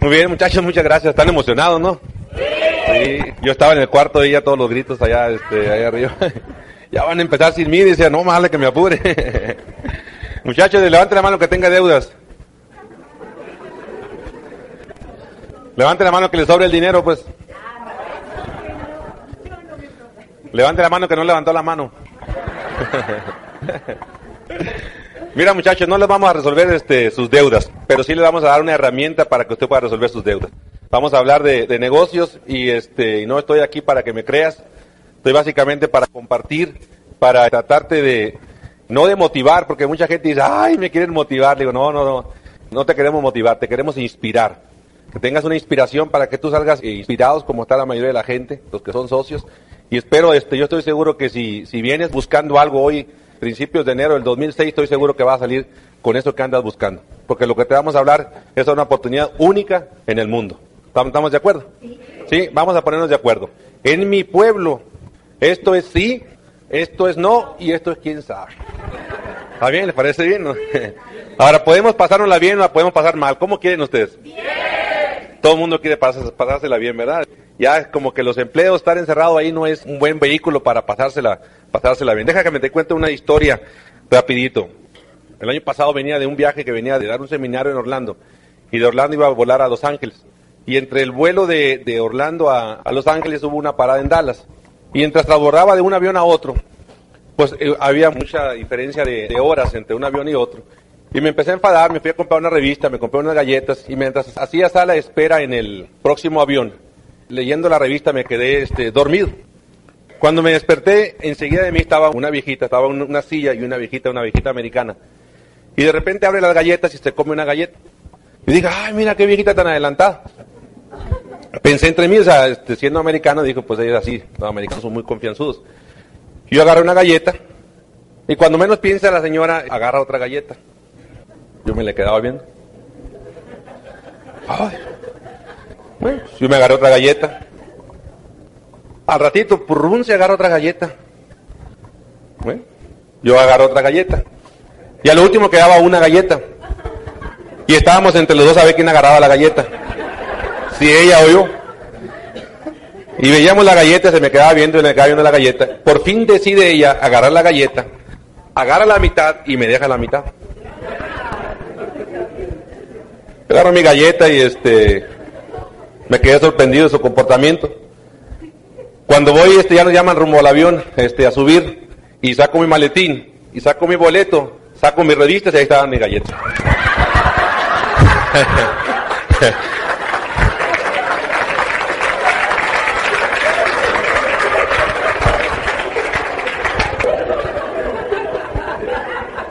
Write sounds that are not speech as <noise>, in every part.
Muy bien, muchachos, muchas gracias. Están emocionados, ¿no? Sí. Yo estaba en el cuarto y ya todos los gritos allá, este, allá arriba. <laughs> ya van a empezar sin mí, decía, no, más que me apure. <laughs> muchachos, levanten la mano que tenga deudas. Levante la mano que le sobre el dinero, pues. Levante la mano que no levantó la mano. <laughs> Mira muchachos, no les vamos a resolver este, sus deudas, pero sí les vamos a dar una herramienta para que usted pueda resolver sus deudas. Vamos a hablar de, negocios y este, no estoy aquí para que me creas, estoy básicamente para compartir, para tratarte de, no de motivar, porque mucha gente dice, ay, me quieren motivar. Le digo, no, no, no, no te queremos motivar, te queremos inspirar. Que tengas una inspiración para que tú salgas inspirados como está la mayoría de la gente, los que son socios. Y espero, este, yo estoy seguro que si vienes buscando algo hoy, principios de enero del 2006, estoy seguro que va a salir con eso que andas buscando. Porque lo que te vamos a hablar es una oportunidad única en el mundo. ¿Estamos de acuerdo? Sí, vamos a ponernos de acuerdo. En mi pueblo, esto es sí, esto es no y esto es quién sabe. ¿Está bien? ¿Les parece bien? No? <laughs> Ahora, ¿podemos pasárnosla bien o la podemos pasar mal? ¿Cómo quieren ustedes? Bien. Todo el mundo quiere pasársela bien, ¿verdad? Ya es como que los empleos, estar encerrado ahí no es un buen vehículo para pasársela, pasársela bien. Deja que me te cuente una historia rapidito. El año pasado venía de un viaje que venía de dar un seminario en Orlando y de Orlando iba a volar a Los Ángeles. Y entre el vuelo de, de Orlando a, a, Los Ángeles hubo una parada en Dallas. Y mientras transbordaba de un avión a otro, pues eh, había mucha diferencia de, de horas entre un avión y otro. Y me empecé a enfadar, me fui a comprar una revista, me compré unas galletas y mientras hacía sala de espera en el próximo avión, leyendo la revista me quedé este, dormido. Cuando me desperté, enseguida de mí estaba una viejita, estaba una silla y una viejita, una viejita americana. Y de repente abre las galletas y se come una galleta. Y digo, ay, mira qué viejita tan adelantada. Pensé entre mí, o sea, este, siendo americano, dijo, pues ella es así, los americanos son muy confianzudos. Yo agarré una galleta y cuando menos piensa la señora, agarra otra galleta. Yo me le quedaba viendo. Ay. Bueno, yo me agarré otra galleta. Al ratito, purrún, se agarra otra galleta. Bueno, yo agarro otra galleta. Y a lo último quedaba una galleta. Y estábamos entre los dos a ver quién agarraba la galleta. Si ella o yo. Y veíamos la galleta, se me quedaba viendo y me quedaba viendo la galleta. Por fin decide ella agarrar la galleta, agarra la mitad y me deja la mitad. Agarro mi galleta y este me quedé sorprendido de su comportamiento. Cuando voy, este ya nos llaman rumbo al avión, este, a subir, y saco mi maletín, y saco mi boleto, saco mis revistas y ahí estaban mis galletas. <laughs>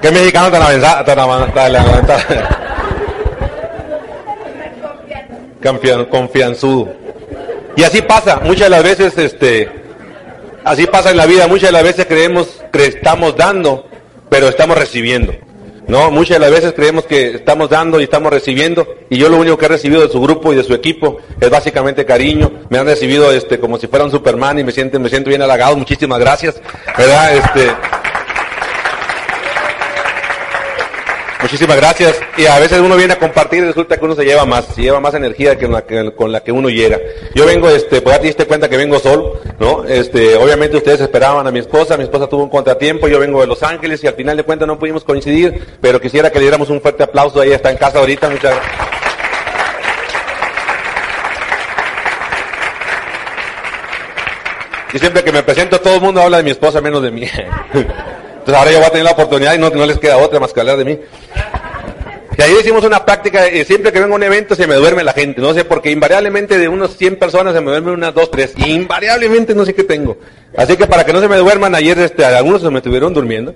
¿Qué mexicano tan avanzado? <laughs> Confianzudo. Y así pasa, muchas de las veces, este, así pasa en la vida, muchas de las veces creemos que estamos dando, pero estamos recibiendo. No, muchas de las veces creemos que estamos dando y estamos recibiendo, y yo lo único que he recibido de su grupo y de su equipo es básicamente cariño. Me han recibido este como si fuera un Superman y me siento, me siento bien halagado. Muchísimas gracias, ¿verdad? Este, Muchísimas gracias. Y a veces uno viene a compartir y resulta que uno se lleva más, se lleva más energía que, la que con la que uno llega. Yo vengo, este, pues ya te diste cuenta que vengo solo, ¿no? Este, obviamente ustedes esperaban a mi esposa, mi esposa tuvo un contratiempo, yo vengo de Los Ángeles y al final de cuentas no pudimos coincidir, pero quisiera que le diéramos un fuerte aplauso, ella está en casa ahorita, muchas gracias. Y siempre que me presento todo el mundo habla de mi esposa menos de mí. <laughs> Entonces ahora yo voy a tener la oportunidad y no, no les queda otra más que hablar de mí. Y ahí hicimos una práctica, siempre que vengo a un evento se me duerme la gente, no sé, porque invariablemente de unos 100 personas se me duermen unas 2, 3, invariablemente no sé qué tengo. Así que para que no se me duerman, ayer este, algunos se me estuvieron durmiendo.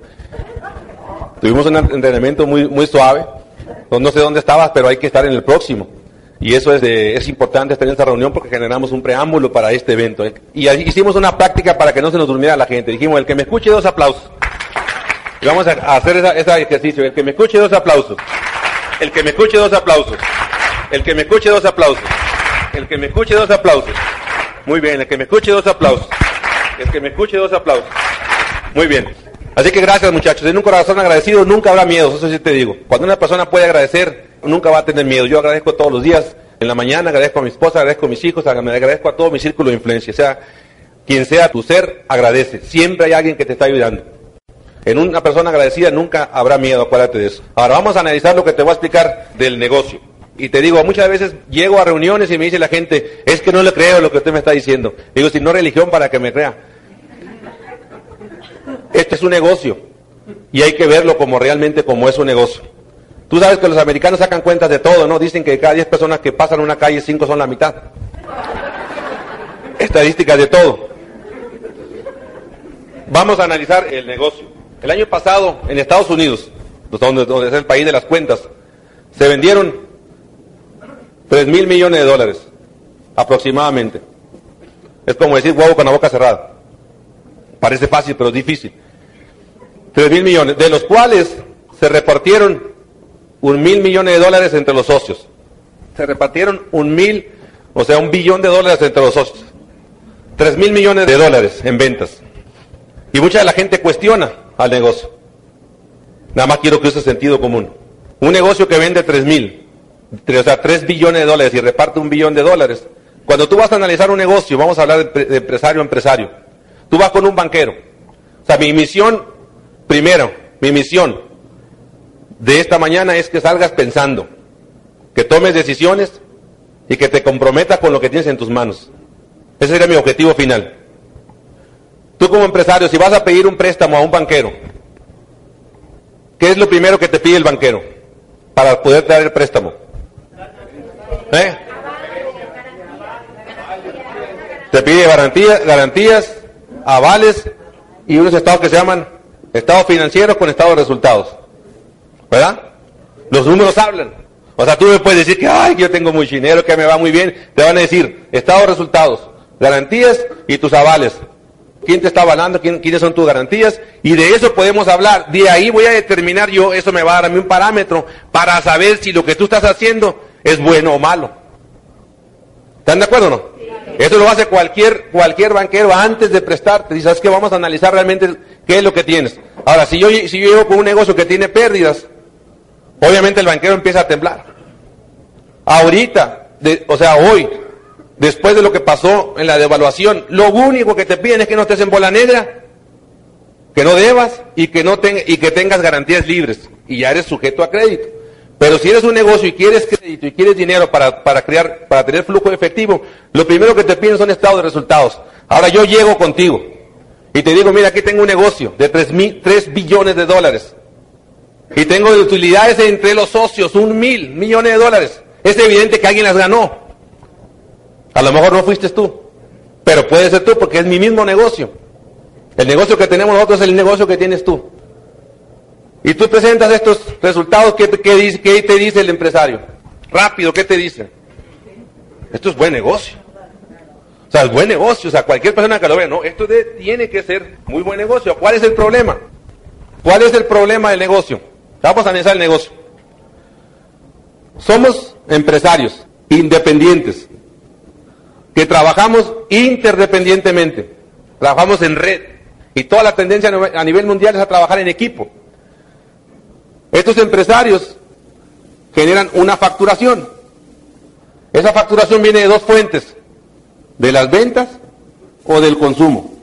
Tuvimos un entrenamiento muy, muy suave, no sé dónde estabas, pero hay que estar en el próximo. Y eso es, de- es importante tener esta reunión porque generamos un preámbulo para este evento. ¿eh? Y hicimos una práctica para que no se nos durmiera la gente. Dijimos, el que me escuche, dos aplausos. Y vamos a hacer ese ejercicio. El que me escuche, dos aplausos. El que me escuche, dos aplausos. El que me escuche, dos aplausos. El que me escuche, dos aplausos. Muy bien, el que me escuche, dos aplausos. El que me escuche, dos aplausos. Muy bien. Así que gracias muchachos. En un corazón agradecido nunca habrá miedo, eso sí te digo. Cuando una persona puede agradecer, nunca va a tener miedo. Yo agradezco todos los días, en la mañana agradezco a mi esposa, agradezco a mis hijos, agradezco a todo mi círculo de influencia. O sea, quien sea tu ser, agradece. Siempre hay alguien que te está ayudando. En una persona agradecida nunca habrá miedo, acuérdate de eso. Ahora vamos a analizar lo que te voy a explicar del negocio. Y te digo, muchas veces llego a reuniones y me dice la gente, es que no le creo lo que usted me está diciendo. Digo, si no religión para que me crea. Este es un negocio y hay que verlo como realmente como es un negocio. Tú sabes que los americanos sacan cuentas de todo, ¿no? Dicen que cada 10 personas que pasan una calle, 5 son la mitad. Estadísticas de todo. Vamos a analizar el negocio. El año pasado en Estados Unidos, donde, es el país de las cuentas, se vendieron 3 mil millones de dólares, aproximadamente. Es como decir huevo con la boca cerrada. Parece fácil, pero es difícil. 3 mil millones, de los cuales se repartieron un mil millones de dólares entre los socios. Se repartieron un mil, o sea, un billón de dólares entre los socios. 3 mil millones de dólares en ventas. Y mucha de la gente cuestiona al negocio. Nada más quiero que use sentido común. Un negocio que vende 3 mil, o sea, 3 billones de dólares y reparte un billón de dólares. Cuando tú vas a analizar un negocio, vamos a hablar de, pre- de empresario a empresario. Tú vas con un banquero. O sea, mi misión, primero, mi misión de esta mañana es que salgas pensando, que tomes decisiones y que te comprometas con lo que tienes en tus manos. Ese sería mi objetivo final. Tú como empresario, si vas a pedir un préstamo a un banquero, ¿qué es lo primero que te pide el banquero para poder dar el préstamo? ¿Eh? Te pide garantías, garantías, avales y unos estados que se llaman estados financieros con estados de resultados. ¿Verdad? Los números hablan. O sea, tú me puedes decir que, ay, yo tengo mucho dinero, que me va muy bien. Te van a decir estados de resultados, garantías y tus avales. ¿Quién te está avalando? ¿Quién- ¿Quiénes son tus garantías? Y de eso podemos hablar. De ahí voy a determinar yo, eso me va a dar a mí un parámetro para saber si lo que tú estás haciendo es bueno o malo. ¿Están de acuerdo o no? Eso lo hace cualquier, cualquier banquero antes de prestarte. Dice, ¿sabes qué? Vamos a analizar realmente qué es lo que tienes. Ahora, si yo, si yo llego con un negocio que tiene pérdidas, obviamente el banquero empieza a temblar. Ahorita, de- o sea, hoy, después de lo que pasó en la devaluación, lo único que te piden es que no estés en bola negra, que no debas y que, no y que tengas garantías libres. Y ya eres sujeto a crédito. Pero si eres un negocio y quieres crédito y quieres dinero para, para crear, para tener flujo de efectivo, lo primero que te piden son estados de resultados. Ahora yo llego contigo y te digo, mira, aquí tengo un negocio de 3, mil, 3 billones de dólares. Y tengo de utilidades entre los socios, un mil millones de dólares. Es evidente que alguien las ganó. A lo mejor no fuiste tú, pero puede ser tú porque es mi mismo negocio. El negocio que tenemos nosotros es el negocio que tienes tú. Y tú presentas estos resultados, ¿qué, te- dice- el empresario? Rápido, ¿qué te dice? Esto es buen negocio. O sea, es buen negocio. O sea, cualquier persona que lo vea, no, esto tiene que ser muy buen negocio. ¿Cuál es el problema? ¿Cuál es el problema del negocio? Vamos a analizar el negocio. Somos empresarios independientes que trabajamos interdependientemente, trabajamos en red y toda la tendencia a nivel mundial es a trabajar en equipo. Estos empresarios generan una facturación. Esa facturación viene de dos fuentes, de las ventas o del consumo.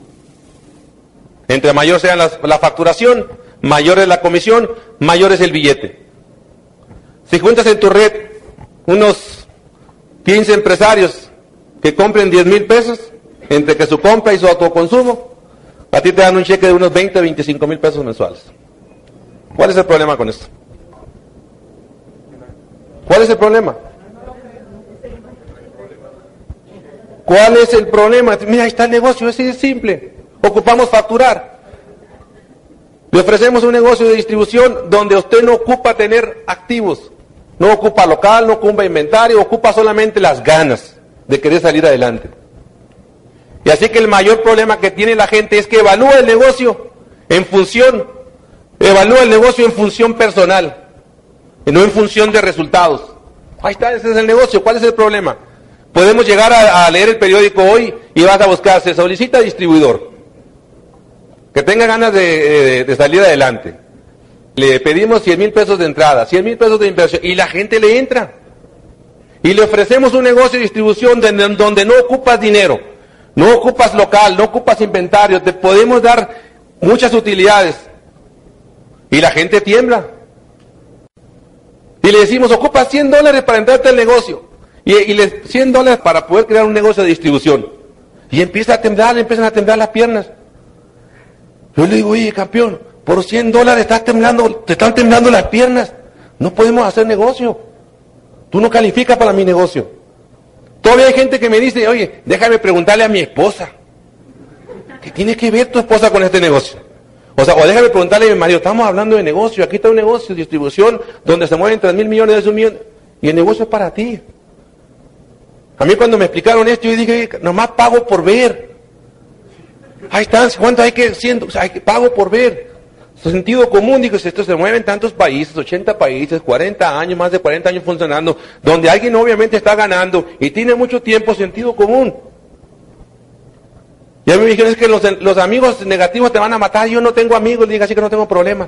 Entre mayor sea la facturación, mayor es la comisión, mayor es el billete. Si juntas en tu red unos 15 empresarios que compren 10 mil pesos, entre que su compra y su autoconsumo, a ti te dan un cheque de unos 20, 25 mil pesos mensuales. ¿Cuál es el problema con esto? ¿Cuál es el problema? ¿Cuál es el problema? Mira, ahí está el negocio, de simple. Ocupamos facturar. Le ofrecemos un negocio de distribución donde usted no ocupa tener activos. No ocupa local, no ocupa inventario, ocupa solamente las ganas de querer salir adelante. Y así que el mayor problema que tiene la gente es que evalúa el negocio en función, evalúa el negocio en función personal y no en función de resultados. Ahí está, ese es el negocio. ¿Cuál es el problema? Podemos llegar a, leer el periódico hoy y vas a buscar, se solicita distribuidor, que tenga ganas de, salir adelante. Le pedimos 100 mil pesos de entrada, 100 mil pesos de inversión y la gente le entra. Y le ofrecemos un negocio de distribución donde no ocupas dinero, no ocupas local, no ocupas inventario, te podemos dar muchas utilidades. Y la gente tiembla. Y le decimos, ocupa 100 dólares para entrarte al negocio. Y, y le, 100 dólares para poder crear un negocio de distribución. Y empieza a temblar, empiezan a temblar las piernas. Yo le digo, oye, campeón, por 100 dólares estás temblando, te están temblando las piernas. No podemos hacer negocio. Tú no calificas para mi negocio. Todavía hay gente que me dice, oye, déjame preguntarle a mi esposa. ¿Qué tiene que ver tu esposa con este negocio? O sea, o déjame preguntarle a mi marido, estamos hablando de negocio, aquí está un negocio de distribución donde se mueven 3 mil millones de un millón, y el negocio es para ti. A mí cuando me explicaron esto, yo dije, nomás pago por ver. Ahí están, ¿cuánto hay que, siendo, o sea, hay que pago por ver. Su sentido común, digo, esto se mueve en tantos países, 80 países, 40 años, más de 40 años funcionando, donde alguien obviamente está ganando y tiene mucho tiempo sentido común. Ya me dijeron, es que los, amigos negativos te van a matar, yo no tengo amigos, diga así que no tengo problema.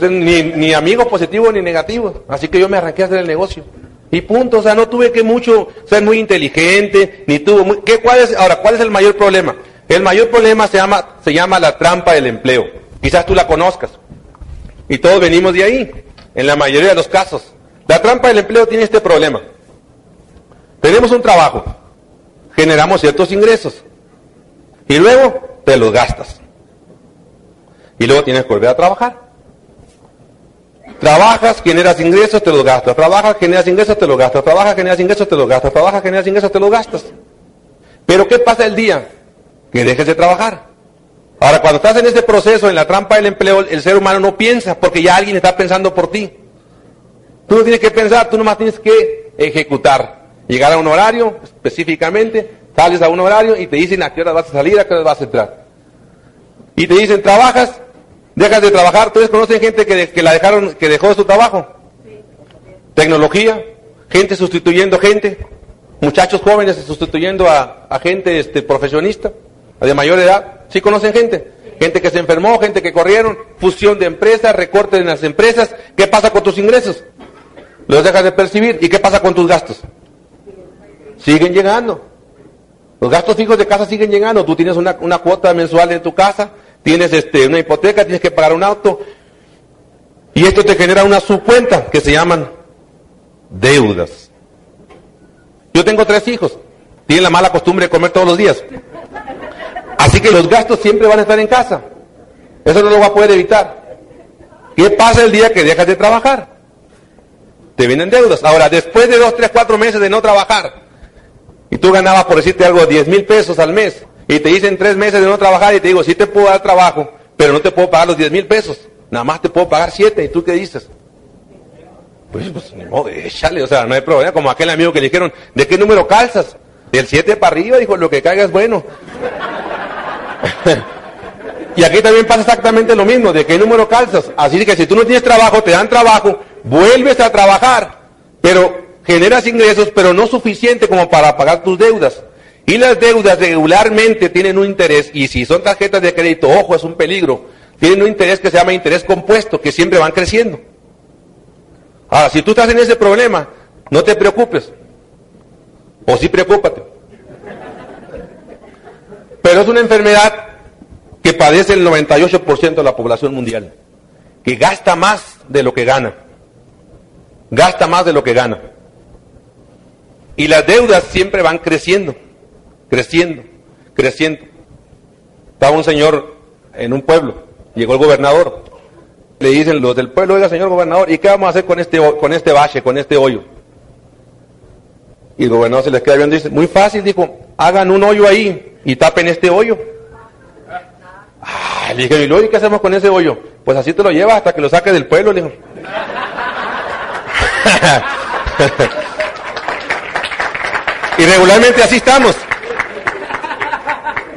ni, ni amigos positivos ni negativos, así que yo me arranqué a hacer el negocio. Y punto, o sea, no tuve que mucho ser muy inteligente, ni tuvo ¿qué, cuál es, ahora, ¿cuál es el mayor problema? El mayor problema se llama, se llama la trampa del empleo. Quizás tú la conozcas. Y todos venimos de ahí, en la mayoría de los casos. La trampa del empleo tiene este problema. Tenemos un trabajo, generamos ciertos ingresos y luego te los gastas. Y luego tienes que volver a trabajar. Trabajas, generas ingresos, te los gastas. Trabajas, generas ingresos, te los gastas. Trabajas, generas ingresos, te los gastas. Trabajas, generas ingresos, te los gastas. Pero ¿qué pasa el día? Que dejes de trabajar. Ahora, cuando estás en este proceso, en la trampa del empleo, el ser humano no piensa porque ya alguien está pensando por ti. Tú no tienes que pensar, tú nomás tienes que ejecutar. Llegar a un horario específicamente, sales a un horario y te dicen a qué hora vas a salir, a qué hora vas a entrar. Y te dicen, trabajas, dejas de trabajar. ¿Ustedes conocen gente que, la dejaron, que dejó su trabajo? Tecnología, gente sustituyendo gente, muchachos jóvenes sustituyendo a, gente este, profesionista, de mayor edad. ¿Sí conocen gente? Gente que se enfermó, gente que corrieron, fusión de empresas, recorte en las empresas. ¿Qué pasa con tus ingresos? Los dejas de percibir. ¿Y qué pasa con tus gastos? siguen llegando. Los gastos fijos de casa siguen llegando. Tú tienes una, cuota mensual en tu casa, tienes este, una hipoteca, tienes que pagar un auto. Y esto te genera una subcuenta que se llaman deudas. Yo tengo tres hijos. Tienen la mala costumbre de comer todos los días. Así que los gastos siempre van a estar en casa. Eso no lo va a poder evitar. ¿Qué pasa el día que dejas de trabajar? Te vienen deudas. Ahora, después de dos, tres, cuatro meses de no trabajar, y tú ganabas, por decirte algo, 10 mil pesos al mes, y te dicen tres meses de no trabajar, y te digo, sí te puedo dar trabajo, pero no te puedo pagar los 10 mil pesos, nada más te puedo pagar 7, ¿y tú qué dices? Pues, pues, ni modo, échale, o sea, no hay problema, como aquel amigo que le dijeron, ¿de qué número calzas? Del 7 para arriba, dijo, lo que caiga es bueno. <laughs> y aquí también pasa exactamente lo mismo, ¿de qué número calzas? Así que si tú no tienes trabajo, te dan trabajo, vuelves a trabajar, pero generas ingresos, pero no suficiente como para pagar tus deudas. Y las deudas regularmente tienen un interés, y si son tarjetas de crédito, ojo, es un peligro, tienen un interés que se llama interés compuesto, que siempre van creciendo. Ahora, si tú estás en ese problema, no te preocupes. O sí preocúpate. Pero es una enfermedad que padece el 98% de la población mundial, que gasta más de lo que gana. Gasta más de lo que gana. Y las deudas siempre van creciendo, creciendo, creciendo. Estaba un señor en un pueblo, llegó el gobernador, le dicen los del pueblo, oiga señor gobernador, ¿y qué vamos a hacer con este, con este bache, con este hoyo? Y el gobernador se les queda viendo y dice, muy fácil, dijo, hagan un hoyo ahí y tapen este hoyo. Ah, le dije, ¿y qué hacemos con ese hoyo? Pues así te lo llevas hasta que lo saques del pueblo, le <laughs> y regularmente así estamos.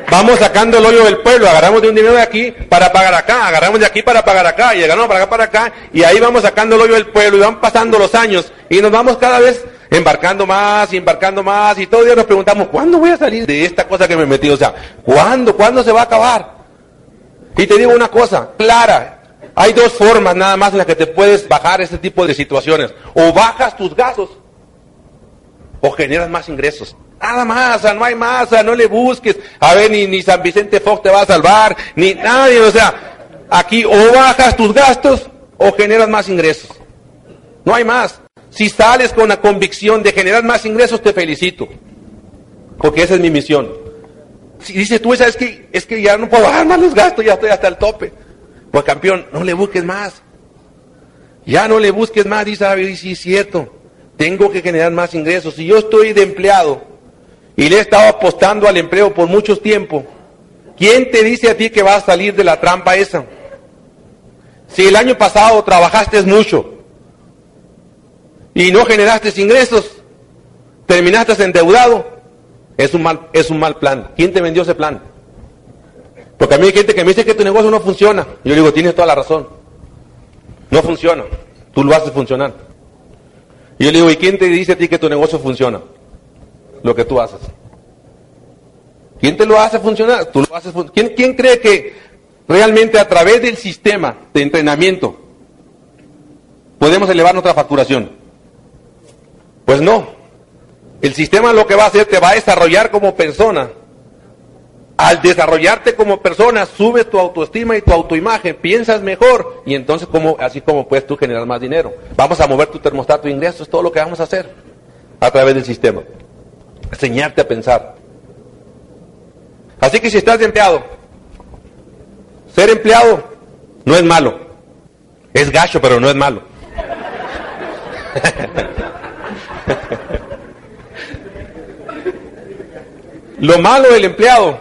Vamos sacando el hoyo del pueblo, agarramos de un dinero de aquí para pagar acá, agarramos de aquí para pagar acá, y agarramos para acá para acá, y ahí vamos sacando el hoyo del pueblo, y van pasando los años, y nos vamos cada vez embarcando más, y embarcando más, y todo el día nos preguntamos, ¿cuándo voy a salir de esta cosa que me metí? O sea, ¿cuándo? ¿Cuándo se va a acabar? Y te digo una cosa, clara, hay dos formas nada más en las que te puedes bajar este tipo de situaciones. O bajas tus gastos, o generas más ingresos. Nada más, no hay más, no le busques. A ver, ni, ni San Vicente Fox te va a salvar, ni nadie, o sea, aquí o bajas tus gastos o generas más ingresos. No hay más. Si sales con la convicción de generar más ingresos, te felicito. Porque esa es mi misión. Si dices tú, es que, es que ya no puedo bajar más los gastos, ya estoy hasta el tope. Pues campeón, no le busques más. Ya no le busques más, dice, a ver, sí es cierto. Tengo que generar más ingresos. Si yo estoy de empleado y le he estado apostando al empleo por mucho tiempo, ¿quién te dice a ti que vas a salir de la trampa esa? Si el año pasado trabajaste mucho y no generaste ingresos, terminaste endeudado, es un mal, es un mal plan. ¿Quién te vendió ese plan? Porque a mí hay gente que me dice que tu negocio no funciona. Yo digo, tienes toda la razón. No funciona. Tú lo haces funcionar. Y yo le digo, ¿y quién te dice a ti que tu negocio funciona? Lo que tú haces. ¿Quién te lo hace funcionar? Tú lo haces ¿Quién, ¿Quién cree que realmente a través del sistema de entrenamiento podemos elevar nuestra facturación? Pues no. El sistema lo que va a hacer te va a desarrollar como persona. Al desarrollarte como persona, subes tu autoestima y tu autoimagen, piensas mejor y entonces así como puedes tú generar más dinero. Vamos a mover tu termostato de ingresos, es todo lo que vamos a hacer a través del sistema. Enseñarte a pensar. Así que si estás empleado, ser empleado no es malo. Es gacho, pero no es malo. <laughs> Lo malo del empleado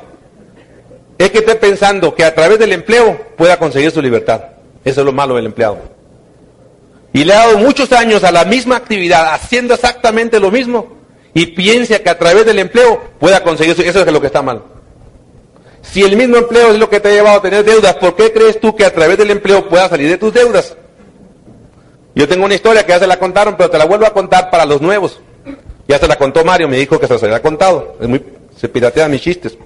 es que esté pensando que a través del empleo pueda conseguir su libertad. Eso es lo malo del empleado. Y le ha dado muchos años a la misma actividad, haciendo exactamente lo mismo, y piensa que a través del empleo pueda conseguir su... Eso es lo que está mal. Si el mismo empleo es lo que te ha llevado a tener deudas, ¿por qué crees tú que a través del empleo puedas salir de tus deudas? Yo tengo una historia que ya se la contaron, pero te la vuelvo a contar para los nuevos. Ya se la contó Mario, me dijo que se la había contado. Es muy, se piratean mis chistes.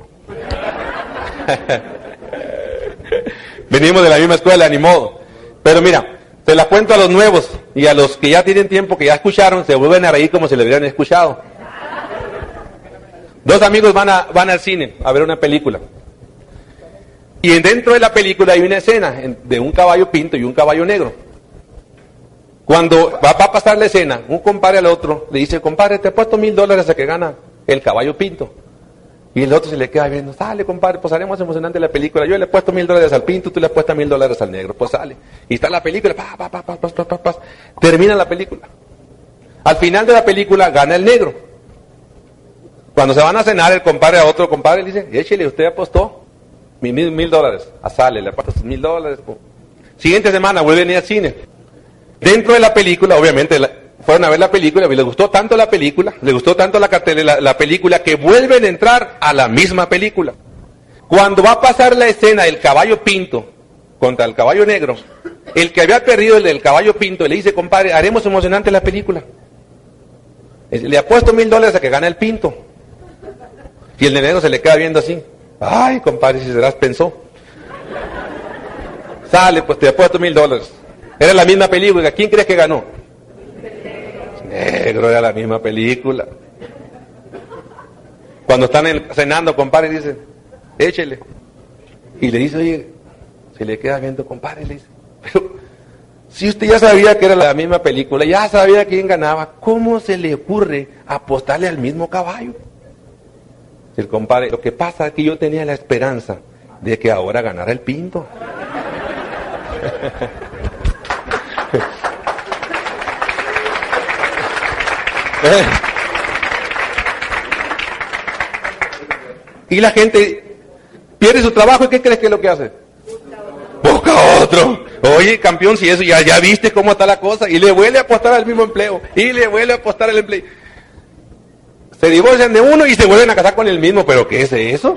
<laughs> Venimos de la misma escuela, ni modo. Pero mira, te la cuento a los nuevos y a los que ya tienen tiempo, que ya escucharon, se vuelven a reír como si le hubieran escuchado. Dos amigos van, a, van al cine a ver una película. Y dentro de la película hay una escena de un caballo pinto y un caballo negro. Cuando va, a pasar la escena, un compadre al otro le dice, compadre, te he puesto mil dólares a que gana el caballo pinto. Y el otro se le queda viendo, sale compadre, pues haremos emocionante la película. Yo le he puesto mil dólares al pinto, tú le has puesto mil dólares al negro, pues sale. Y está la película, pa, pa, pa, pa, pa, pa, pa, termina la película. Al final de la película gana el negro. Cuando se van a cenar, el compadre a otro compadre le dice, échele, usted apostó mil, mil, dólares. A sale, le apuestas mil dólares. Siguiente semana vuelve a venir al cine. Dentro de la película, obviamente, fueron a ver la película y les gustó tanto la película, les gustó tanto la, la, la película que vuelven a entrar a la misma película. Cuando va a pasar la escena del caballo pinto contra el caballo negro, el que había perdido el del caballo pinto le dice, compadre, haremos emocionante la película. Le apuesto mil dólares a que gane el pinto. Y el negro se le queda viendo así. Ay, compadre, si serás pensó. Sale, pues te apuesto mil dólares. Era la misma película. ¿Quién crees que ganó? Negro era la misma película. Cuando están cenando, compadre, dice, échele. Y le dice, oye, se le queda viendo, compadre, le dice, <laughs> pero si usted ya sabía que era la misma película, ya sabía quién ganaba, ¿cómo se le ocurre apostarle al mismo caballo? El compadre, lo que pasa es que yo tenía la esperanza de que ahora ganara el pinto. <laughs> <laughs> Y la gente pierde su trabajo y ¿qué crees que es lo que hace? Busca otro. Oye, campeón, si eso ya, ya viste cómo está la cosa. Y le vuelve a apostar al mismo empleo. Y le vuelve a apostar al empleo. Se divorcian de uno y se vuelven a casar con el mismo. ¿Pero qué es eso?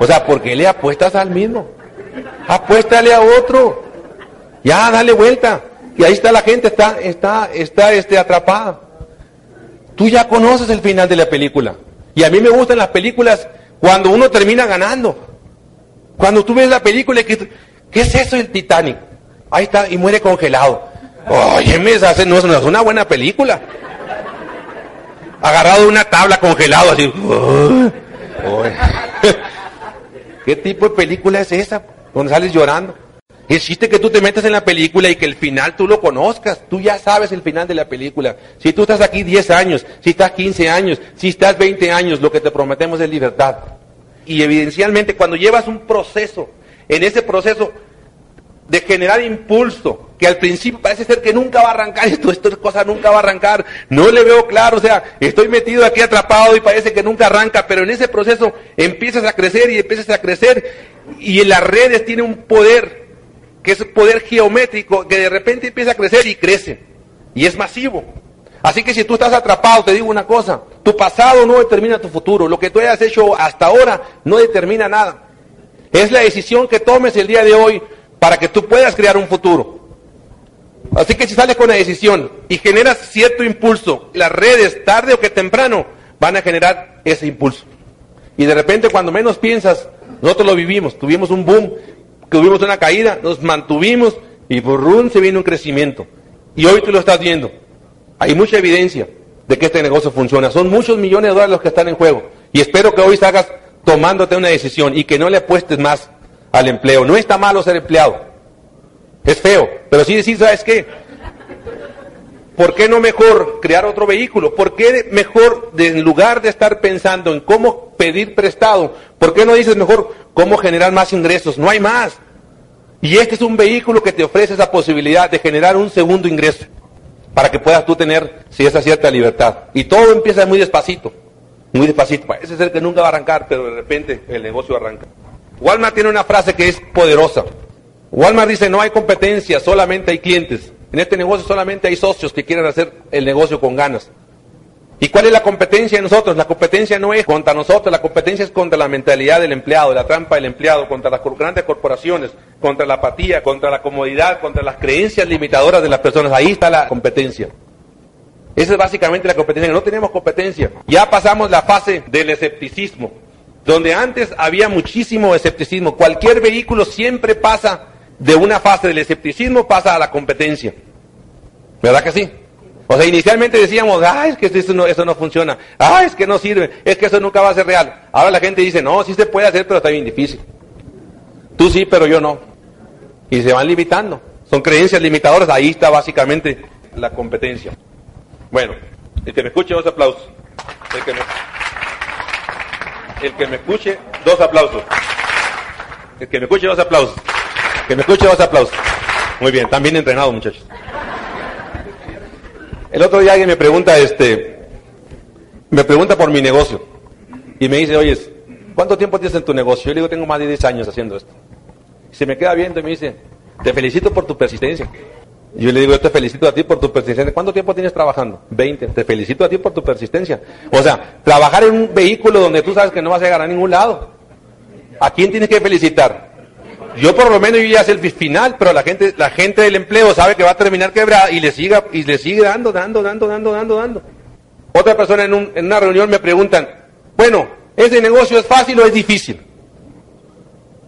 O sea, ¿por qué le apuestas al mismo? Apuéstale a otro. Ya, dale vuelta. Y ahí está la gente, está, está, está este, atrapada. Tú ya conoces el final de la película. Y a mí me gustan las películas cuando uno termina ganando. Cuando tú ves la película que, ¿qué es eso el Titanic? Ahí está, y muere congelado. Oye, me no, no es una buena película. Agarrado una tabla congelado así. <laughs> ¿Qué tipo de película es esa? Donde sales llorando. Existe que tú te metas en la película y que el final tú lo conozcas. Tú ya sabes el final de la película. Si tú estás aquí 10 años, si estás 15 años, si estás 20 años, lo que te prometemos es libertad. Y evidencialmente cuando llevas un proceso, en ese proceso de generar impulso, que al principio parece ser que nunca va a arrancar, <laughs> esto, esto cosa nunca va a arrancar, no le veo claro, o sea, estoy metido aquí atrapado y parece que nunca arranca, pero en ese proceso empiezas a crecer y empiezas a crecer y en las redes tiene un poder, que es poder geométrico, que de repente empieza a crecer y crece, y es masivo. Así que si tú estás atrapado, te digo una cosa, tu pasado no determina tu futuro, lo que tú hayas hecho hasta ahora no determina nada. Es la decisión que tomes el día de hoy para que tú puedas crear un futuro. Así que si sales con la decisión y generas cierto impulso, las redes tarde o que temprano van a generar ese impulso. Y de repente cuando menos piensas, nosotros lo vivimos, tuvimos un boom, tuvimos una caída, nos mantuvimos y por run se viene un crecimiento. Y hoy tú lo estás viendo. Hay mucha evidencia de que este negocio funciona. Son muchos millones de dólares los que están en juego. Y espero que hoy salgas tomándote una decisión y que no le apuestes más al empleo. No está malo ser empleado. Es feo. Pero sí decir, ¿sabes qué? ¿Por qué no mejor crear otro vehículo? ¿Por qué mejor, en lugar de estar pensando en cómo pedir prestado, ¿por qué no dices mejor cómo generar más ingresos? No hay más. Y este es un vehículo que te ofrece esa posibilidad de generar un segundo ingreso para que puedas tú tener si esa cierta libertad. Y todo empieza muy despacito, muy despacito. Parece ser que nunca va a arrancar, pero de repente el negocio arranca. Walmart tiene una frase que es poderosa. Walmart dice, no hay competencia, solamente hay clientes. En este negocio solamente hay socios que quieren hacer el negocio con ganas. ¿Y cuál es la competencia de nosotros? La competencia no es contra nosotros, la competencia es contra la mentalidad del empleado, la trampa del empleado, contra las grandes corporaciones, contra la apatía, contra la comodidad, contra las creencias limitadoras de las personas. Ahí está la competencia. Esa es básicamente la competencia. No tenemos competencia. Ya pasamos la fase del escepticismo, donde antes había muchísimo escepticismo. Cualquier vehículo siempre pasa de una fase del escepticismo, pasa a la competencia. ¿Verdad que sí? O sea, inicialmente decíamos, ah, es que eso no, no funciona, ah, es que no sirve, es que eso nunca va a ser real. Ahora la gente dice, no, sí se puede hacer, pero está bien difícil. Tú sí, pero yo no. Y se van limitando. Son creencias limitadoras, ahí está básicamente la competencia. Bueno, el que me escuche, dos aplausos. El que me, el que me escuche, dos aplausos. El que me escuche, dos aplausos. Que me escuche, dos aplausos. Muy bien, están bien entrenados, muchachos. El otro día alguien me pregunta, este, me pregunta por mi negocio. Y me dice, oye, ¿cuánto tiempo tienes en tu negocio? Yo le digo, tengo más de 10 años haciendo esto. Se me queda viendo y me dice, te felicito por tu persistencia. Yo le digo, yo te felicito a ti por tu persistencia. ¿Cuánto tiempo tienes trabajando? 20. Te felicito a ti por tu persistencia. O sea, trabajar en un vehículo donde tú sabes que no vas a llegar a ningún lado. ¿A quién tienes que felicitar? Yo por lo menos yo ya sé el final, pero la gente, la gente del empleo sabe que va a terminar quebrada y le siga, y le sigue dando, dando, dando, dando, dando, dando. Otra persona en, un, una reunión me preguntan, bueno, ¿ese negocio es fácil o es difícil?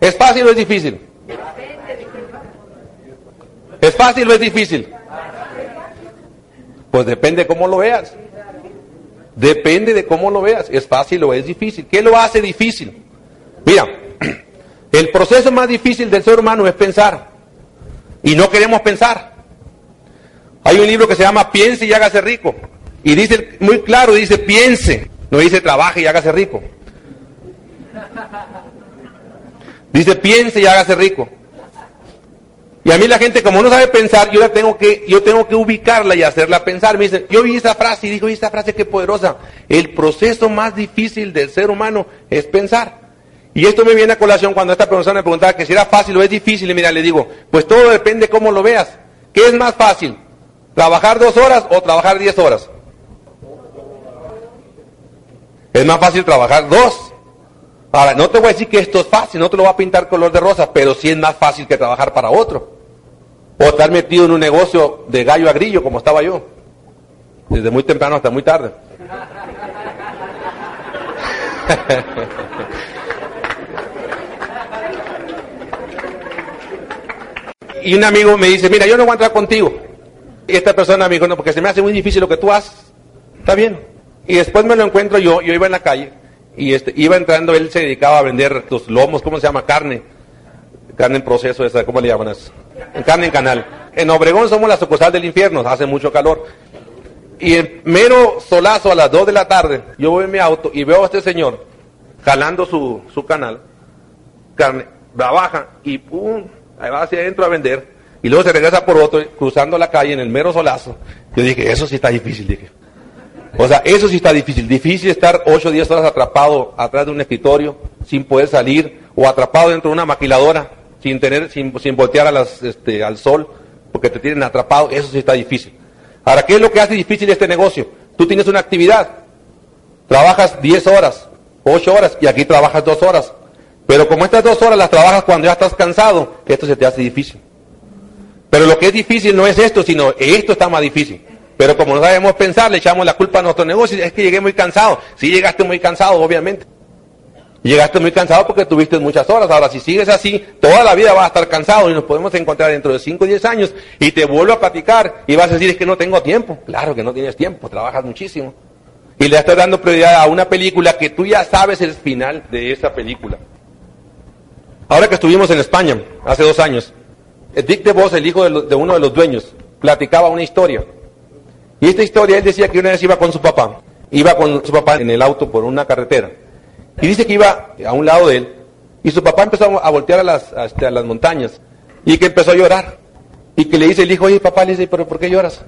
¿Es fácil o es difícil? ¿Es fácil o es difícil? Pues depende de cómo lo veas. Depende de cómo lo veas. ¿Es fácil o es difícil? ¿Qué lo hace difícil? Mira, <clears throat> el proceso más difícil del ser humano es pensar. Y no queremos pensar. Hay un libro que se llama Piense y hágase rico. Y dice muy claro, dice piense, no dice trabaje y hágase rico. Dice piense y hágase rico. Y a mí la gente, como no sabe pensar, yo la tengo que, yo tengo que ubicarla y hacerla pensar. Me dice, yo vi esa frase y digo, esta frase qué poderosa. El proceso más difícil del ser humano es pensar. Y esto me viene a colación cuando esta persona me preguntaba que si era fácil o es difícil. Y mira, le digo, pues todo depende cómo lo veas. ¿Qué es más fácil? ¿Trabajar dos horas o trabajar diez horas? Es más fácil trabajar dos. Ahora, no te voy a decir que esto es fácil, no te lo voy a pintar color de rosa, pero sí es más fácil que trabajar para otro. O estar metido en un negocio de gallo a grillo, como estaba yo. Desde muy temprano hasta muy tarde. <laughs> y un amigo me dice, mira, yo no voy a entrar contigo. Y esta persona me dijo, no, porque se me hace muy difícil lo que tú haces. Está bien. Y después me lo encuentro yo, yo iba en la calle, y este, iba entrando, él se dedicaba a vender tus lomos, ¿cómo se llama? Carne. Carne en proceso, esa, ¿cómo le llaman eso? Carne en canal. En Obregón somos la sucursal del infierno, hace mucho calor. Y en mero solazo a las 2 de la tarde, yo voy en mi auto y veo a este señor jalando su, su canal, carne, la baja y pum, ahí va hacia adentro a vender. Y luego se regresa por otro, cruzando la calle en el mero solazo. Yo dije, eso sí está difícil, dije. O sea, eso sí está difícil. Difícil estar 8 o 10 horas atrapado atrás de un escritorio, sin poder salir, o atrapado dentro de una maquiladora, sin tener, sin, sin voltear a las, este, al sol, porque te tienen atrapado. Eso sí está difícil. Ahora, ¿qué es lo que hace difícil este negocio? Tú tienes una actividad, trabajas 10 horas, 8 horas, y aquí trabajas 2 horas. Pero como estas 2 horas las trabajas cuando ya estás cansado, esto se te hace difícil. Pero lo que es difícil no es esto, sino esto está más difícil. Pero como no sabemos pensar, le echamos la culpa a nuestro negocio. Es que llegué muy cansado. Sí llegaste muy cansado, obviamente. Llegaste muy cansado porque tuviste muchas horas. Ahora, si sigues así, toda la vida vas a estar cansado y nos podemos encontrar dentro de 5 o 10 años y te vuelvo a platicar y vas a decir es que no tengo tiempo. Claro que no tienes tiempo, trabajas muchísimo. Y le estás dando prioridad a una película que tú ya sabes el final de esa película. Ahora que estuvimos en España, hace dos años, Dick de Vos, el hijo de, uno de los dueños, platicaba una historia. Y esta historia él decía que una vez iba con su papá, iba con su papá en el auto por una carretera. Y dice que iba a un lado de él y su papá empezó a voltear las, este, a las montañas y que empezó a llorar. Y que le dice el hijo, oye papá, le dice, pero ¿por qué lloras?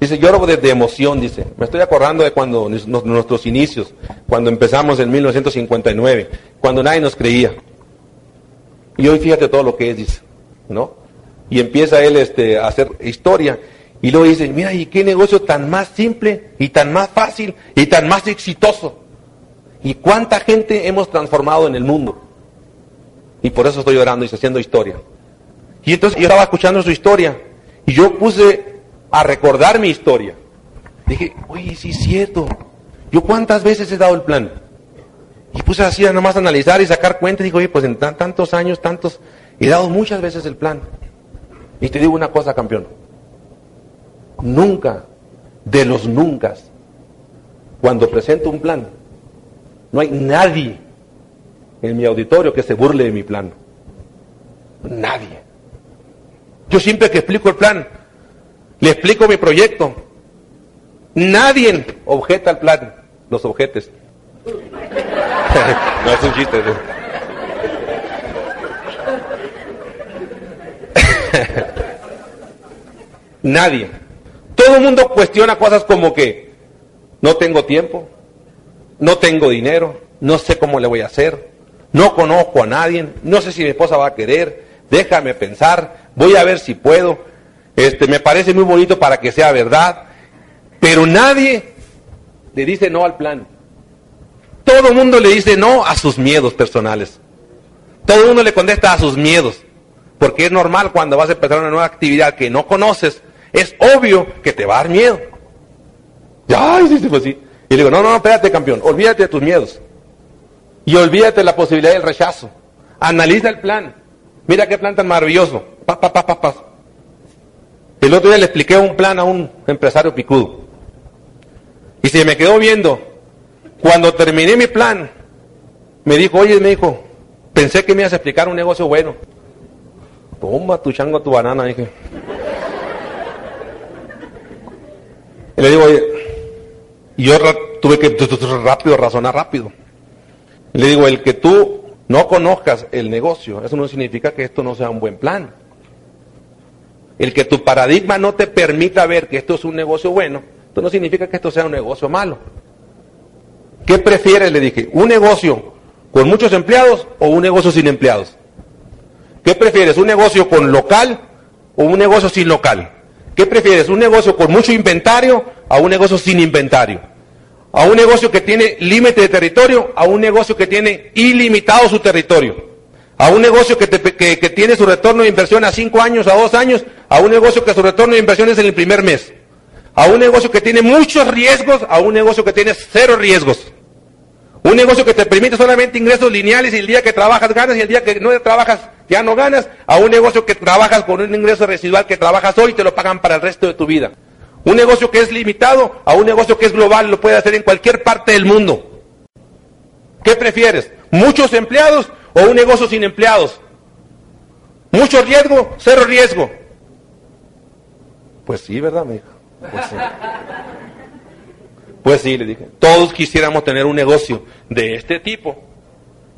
Dice, lloro de, de emoción, dice. Me estoy acordando de cuando nuestros inicios, cuando empezamos en 1959, cuando nadie nos creía. Y hoy fíjate todo lo que es, dice, ¿no? Y empieza él este, a hacer historia. Y luego dice, mira, ¿y qué negocio tan más simple y tan más fácil y tan más exitoso? ¿Y cuánta gente hemos transformado en el mundo? Y por eso estoy orando y haciendo historia. Y entonces yo estaba escuchando su historia y yo puse a recordar mi historia. Dije, oye, sí es cierto. ¿Yo cuántas veces he dado el plan? Y puse así a nomás analizar y sacar cuentas. Digo, oye, pues en tantos años, tantos, he dado muchas veces el plan. Y te digo una cosa, campeón. Nunca, de los nunca, cuando presento un plan, no hay nadie en mi auditorio que se burle de mi plan. Nadie. Yo siempre que explico el plan, le explico mi proyecto. Nadie objeta el plan, los objetes. No es un chiste. ¿no? Nadie. Todo el mundo cuestiona cosas como que no tengo tiempo, no tengo dinero, no sé cómo le voy a hacer, no conozco a nadie, no sé si mi esposa va a querer, déjame pensar, voy a ver si puedo, este, me parece muy bonito para que sea verdad, pero nadie le dice no al plan. Todo el mundo le dice no a sus miedos personales. Todo el mundo le contesta a sus miedos. Porque es normal cuando vas a empezar una nueva actividad que no conoces, es obvio que te va a dar miedo. Ay, sí, sí, pues sí. Y le digo, no, no, no, espérate, campeón, olvídate de tus miedos. Y olvídate de la posibilidad del rechazo. Analiza el plan. Mira qué plan tan maravilloso. Pa, pa, pa, pa, pa. El otro día le expliqué un plan a un empresario picudo. Y se me quedó viendo. Cuando terminé mi plan, me dijo, oye, me dijo, pensé que me ibas a explicar un negocio bueno. Toma tu chango, tu banana, dije. Le digo, oye, yo tuve que rápido, razonar rápido. Le digo, el que tú no conozcas el negocio, eso no significa que esto no sea un buen plan. El que tu paradigma no te permita ver que esto es un negocio bueno, esto no significa que esto sea un negocio malo. ¿Qué prefieres? Le dije, un negocio con muchos empleados o un negocio sin empleados? ¿Qué prefieres, un negocio con local o un negocio sin local? ¿Qué prefieres, un negocio con mucho inventario a un negocio sin inventario? ¿A un negocio que tiene límite de territorio a un negocio que tiene ilimitado su territorio? ¿A un negocio que, que tiene su retorno de inversión a cinco años, a dos años? ¿A un negocio que su retorno de inversión es en el primer mes? ¿A un negocio que tiene muchos riesgos? ¿A un negocio que tiene cero riesgos? Un negocio que te permite solamente ingresos lineales y el día que trabajas ganas y el día que no trabajas ya no ganas, a un negocio que trabajas con un ingreso residual que trabajas hoy y te lo pagan para el resto de tu vida. Un negocio que es limitado a un negocio que es global, lo puedes hacer en cualquier parte del mundo. ¿Qué prefieres? ¿Muchos empleados o un negocio sin empleados? ¿Mucho riesgo? ¿Cero riesgo? Pues sí, ¿verdad, hijo? Pues sí. <laughs> Pues sí, le dije. Todos quisiéramos tener un negocio de este tipo.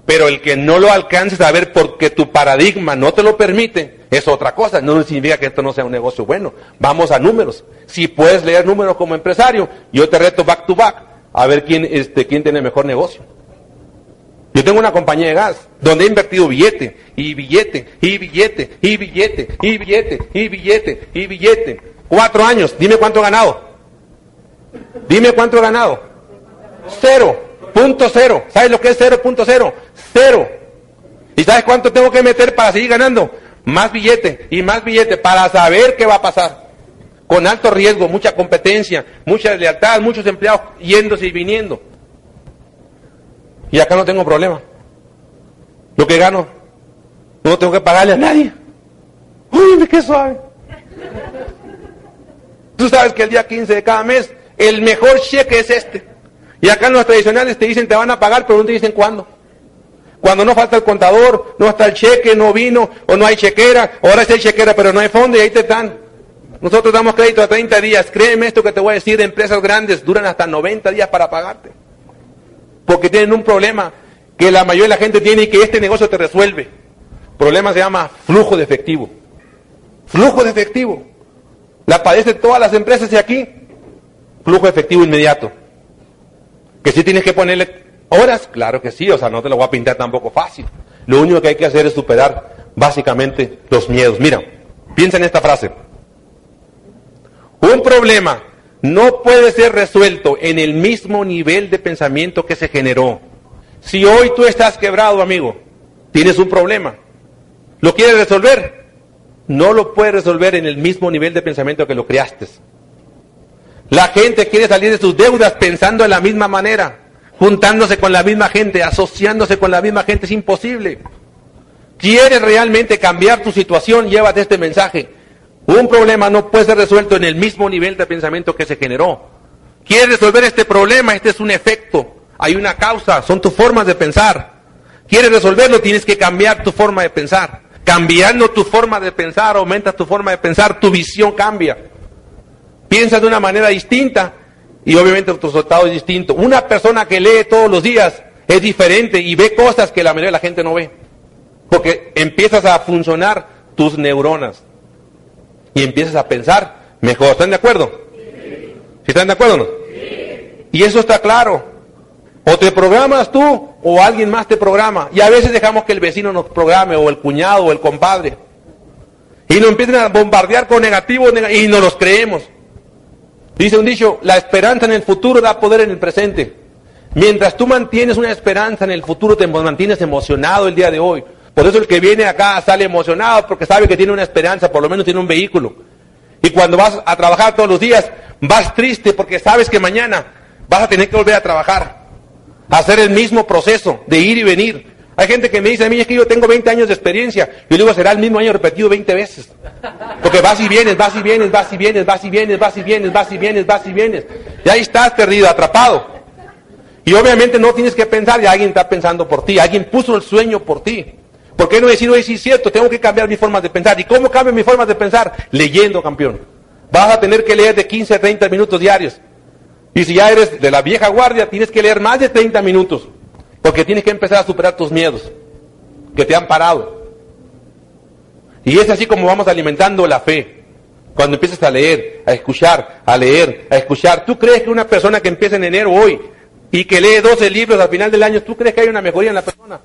Pero el que no lo alcances a ver porque tu paradigma no te lo permite, es otra cosa. No significa que esto no sea un negocio bueno. Vamos a números. Si puedes leer números como empresario, yo te reto back to back a ver quién, este, quién tiene mejor negocio. Yo tengo una compañía de gas donde he invertido billete, y billete, y billete, y billete, y billete, y billete, y billete. Cuatro años, dime cuánto he ganado. Dime cuánto he ganado. Cero. Punto cero. ¿Sabes lo que es cero punto cero? Cero. ¿Y sabes cuánto tengo que meter para seguir ganando? Más billete y más billete para saber qué va a pasar. Con alto riesgo, mucha competencia, mucha lealtad, muchos empleados yéndose y viniendo. Y acá no tengo problema. Lo que gano, no tengo que pagarle a nadie. Uy, qué suave. Tú sabes que el día 15 de cada mes el mejor cheque es este. Y acá en los tradicionales te dicen te van a pagar, pero no te dicen cuándo. Cuando no falta el contador, no está el cheque, no vino, o no hay chequera, ahora sí hay chequera, pero no hay fondo y ahí te están. Nosotros damos crédito a 30 días. Créeme esto que te voy a decir, de empresas grandes duran hasta 90 días para pagarte. Porque tienen un problema que la mayoría de la gente tiene y que este negocio te resuelve. El problema se llama flujo de efectivo. Flujo de efectivo. La padecen todas las empresas de aquí flujo efectivo inmediato. Que si tienes que ponerle horas, claro que sí, o sea, no te lo voy a pintar tampoco fácil. Lo único que hay que hacer es superar básicamente los miedos. Mira, piensa en esta frase. Un problema no puede ser resuelto en el mismo nivel de pensamiento que se generó. Si hoy tú estás quebrado, amigo, tienes un problema, ¿lo quieres resolver? No lo puedes resolver en el mismo nivel de pensamiento que lo creaste. La gente quiere salir de sus deudas pensando de la misma manera, juntándose con la misma gente, asociándose con la misma gente, es imposible. ¿Quieres realmente cambiar tu situación? Llévate este mensaje. Un problema no puede ser resuelto en el mismo nivel de pensamiento que se generó. ¿Quieres resolver este problema? Este es un efecto. Hay una causa, son tus formas de pensar. ¿Quieres resolverlo? Tienes que cambiar tu forma de pensar. Cambiando tu forma de pensar, aumentas tu forma de pensar, tu visión cambia piensa de una manera distinta y obviamente tu resultado es distinto. Una persona que lee todos los días es diferente y ve cosas que la mayoría de la gente no ve. Porque empiezas a funcionar tus neuronas y empiezas a pensar mejor. ¿Están de acuerdo? Sí. ¿Están de acuerdo no? Sí. Y eso está claro. O te programas tú o alguien más te programa. Y a veces dejamos que el vecino nos programe o el cuñado o el compadre. Y nos empiezan a bombardear con negativos y nos los creemos. Dice un dicho, la esperanza en el futuro da poder en el presente. Mientras tú mantienes una esperanza en el futuro, te mantienes emocionado el día de hoy. Por eso el que viene acá sale emocionado porque sabe que tiene una esperanza, por lo menos tiene un vehículo. Y cuando vas a trabajar todos los días, vas triste porque sabes que mañana vas a tener que volver a trabajar. hacer el mismo proceso de ir y venir. Hay gente que me dice a mí, es que yo tengo 20 años de experiencia. Yo digo, será el mismo año repetido 20 veces. Porque vas y vienes, vas y vienes, vas y vienes, vas y vienes, vas y vienes, vas y vienes, vas y vienes. Y ahí estás perdido, atrapado. Y obviamente no tienes que pensar, ya alguien está pensando por ti, alguien puso el sueño por ti. ¿Por qué no decir, oye, sí cierto, tengo que cambiar mi forma de pensar? ¿Y cómo cambio mi forma de pensar? Leyendo, campeón. Vas a tener que leer de 15 a 30 minutos diarios. Y si ya eres de la vieja guardia, tienes que leer más de 30 minutos. Porque tienes que empezar a superar tus miedos que te han parado. Y es así como vamos alimentando la fe. Cuando empiezas a leer, a escuchar, a leer, a escuchar. ¿Tú crees que una persona que empieza en enero hoy y que lee 12 libros al final del año, ¿tú crees que hay una mejoría en la persona?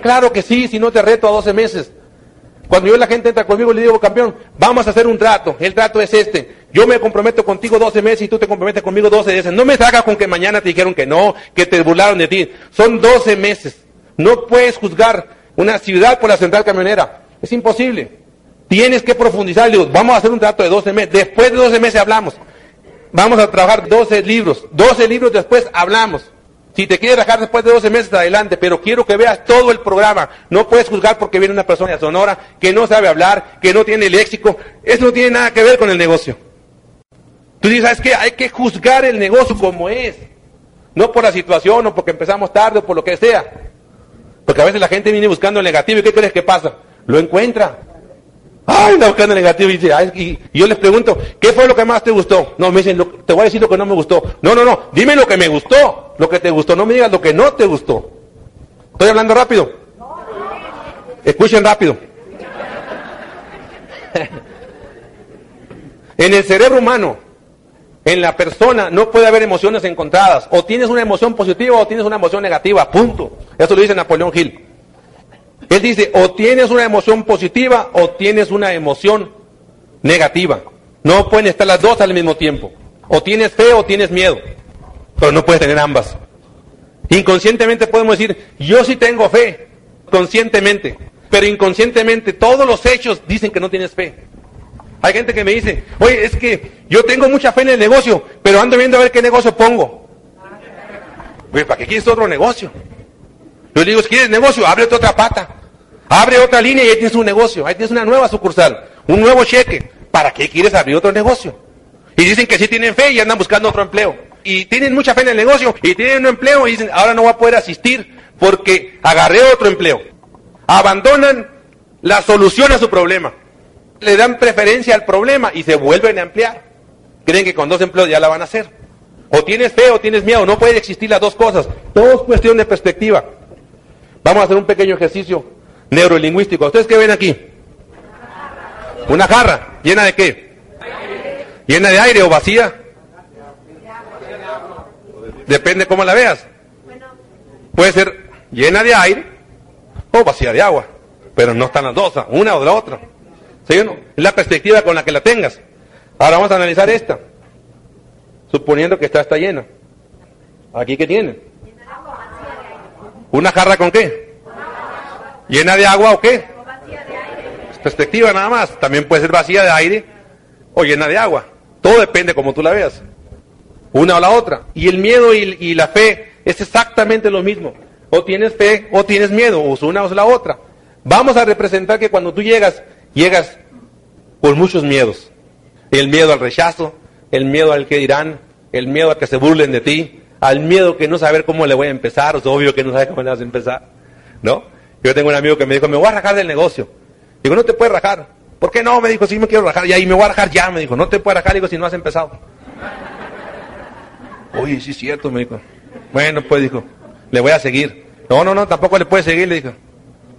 Claro que sí, si no te reto a 12 meses. Cuando yo la gente entra conmigo, le digo, campeón, vamos a hacer un trato. El trato es este. Yo me comprometo contigo 12 meses y tú te comprometes conmigo 12 meses. No me salgas con que mañana te dijeron que no, que te burlaron de ti. Son 12 meses. No puedes juzgar una ciudad por la central camionera. Es imposible. Tienes que profundizar. Digo, vamos a hacer un trato de 12 meses. Después de 12 meses hablamos. Vamos a trabajar 12 libros. 12 libros después hablamos. Si te quieres dejar después de 12 meses, adelante, pero quiero que veas todo el programa. No puedes juzgar porque viene una persona Sonora que no sabe hablar, que no tiene léxico. Eso no tiene nada que ver con el negocio. Tú dices, ¿sabes qué? Hay que juzgar el negocio como es. No por la situación o porque empezamos tarde o por lo que sea. Porque a veces la gente viene buscando el negativo y ¿qué crees que pasa? Lo encuentra. Ay, anda buscando negativo y dice, y yo les pregunto, ¿qué fue lo que más te gustó? No, me dicen, te voy a decir lo que no me gustó. No, no, no, dime lo que me gustó, lo que te gustó, no me digas lo que no te gustó. ¿Estoy hablando rápido? Escuchen rápido. <laughs> en el cerebro humano, en la persona, no puede haber emociones encontradas. O tienes una emoción positiva o tienes una emoción negativa, punto. Eso lo dice Napoleón Hill. Él dice, o tienes una emoción positiva o tienes una emoción negativa. No pueden estar las dos al mismo tiempo. O tienes fe o tienes miedo. Pero no puedes tener ambas. Inconscientemente podemos decir, yo sí tengo fe, conscientemente. Pero inconscientemente todos los hechos dicen que no tienes fe. Hay gente que me dice, oye, es que yo tengo mucha fe en el negocio, pero ando viendo a ver qué negocio pongo. Oye, ¿para qué quieres otro negocio? Yo le digo, si quieres negocio, ábrete otra pata. Abre otra línea y ahí tienes un negocio, ahí tienes una nueva sucursal, un nuevo cheque. ¿Para qué quieres abrir otro negocio? Y dicen que sí tienen fe y andan buscando otro empleo. Y tienen mucha fe en el negocio y tienen un empleo y dicen, ahora no voy a poder asistir porque agarré otro empleo. Abandonan la solución a su problema. Le dan preferencia al problema y se vuelven a emplear. Creen que con dos empleos ya la van a hacer. O tienes fe o tienes miedo. No puede existir las dos cosas. Todo es cuestión de perspectiva. Vamos a hacer un pequeño ejercicio neurolingüístico. ¿Ustedes qué ven aquí? Una jarra. ¿Llena de qué? ¿Llena de aire o vacía? Depende cómo la veas. Puede ser llena de aire o vacía de agua. Pero no están las dos, una o la otra. ¿Sí o no? Es la perspectiva con la que la tengas. Ahora vamos a analizar esta. Suponiendo que esta está llena. ¿Aquí qué tiene? ¿Una jarra con qué? ¿Llena de agua o qué? Perspectiva nada más. También puede ser vacía de aire o llena de agua. Todo depende como tú la veas. Una o la otra. Y el miedo y, la fe es exactamente lo mismo. O tienes fe o tienes miedo. O es una o es la otra. Vamos a representar que cuando tú llegas, llegas con muchos miedos. El miedo al rechazo, el miedo al que dirán, el miedo a que se burlen de ti, al miedo que no saber cómo le voy a empezar, es obvio que no sabes cómo le vas a empezar, ¿no? Yo tengo un amigo que me dijo, me voy a rajar del negocio. Digo, no te puedes rajar. ¿Por qué no? Me dijo, sí me quiero rajar. Y ahí me voy a rajar ya, me dijo, no te puedes rajar, digo, si no has empezado. Oye, sí es cierto, me dijo. Bueno, pues dijo, le voy a seguir. No, no, no, tampoco le puedes seguir, le dijo.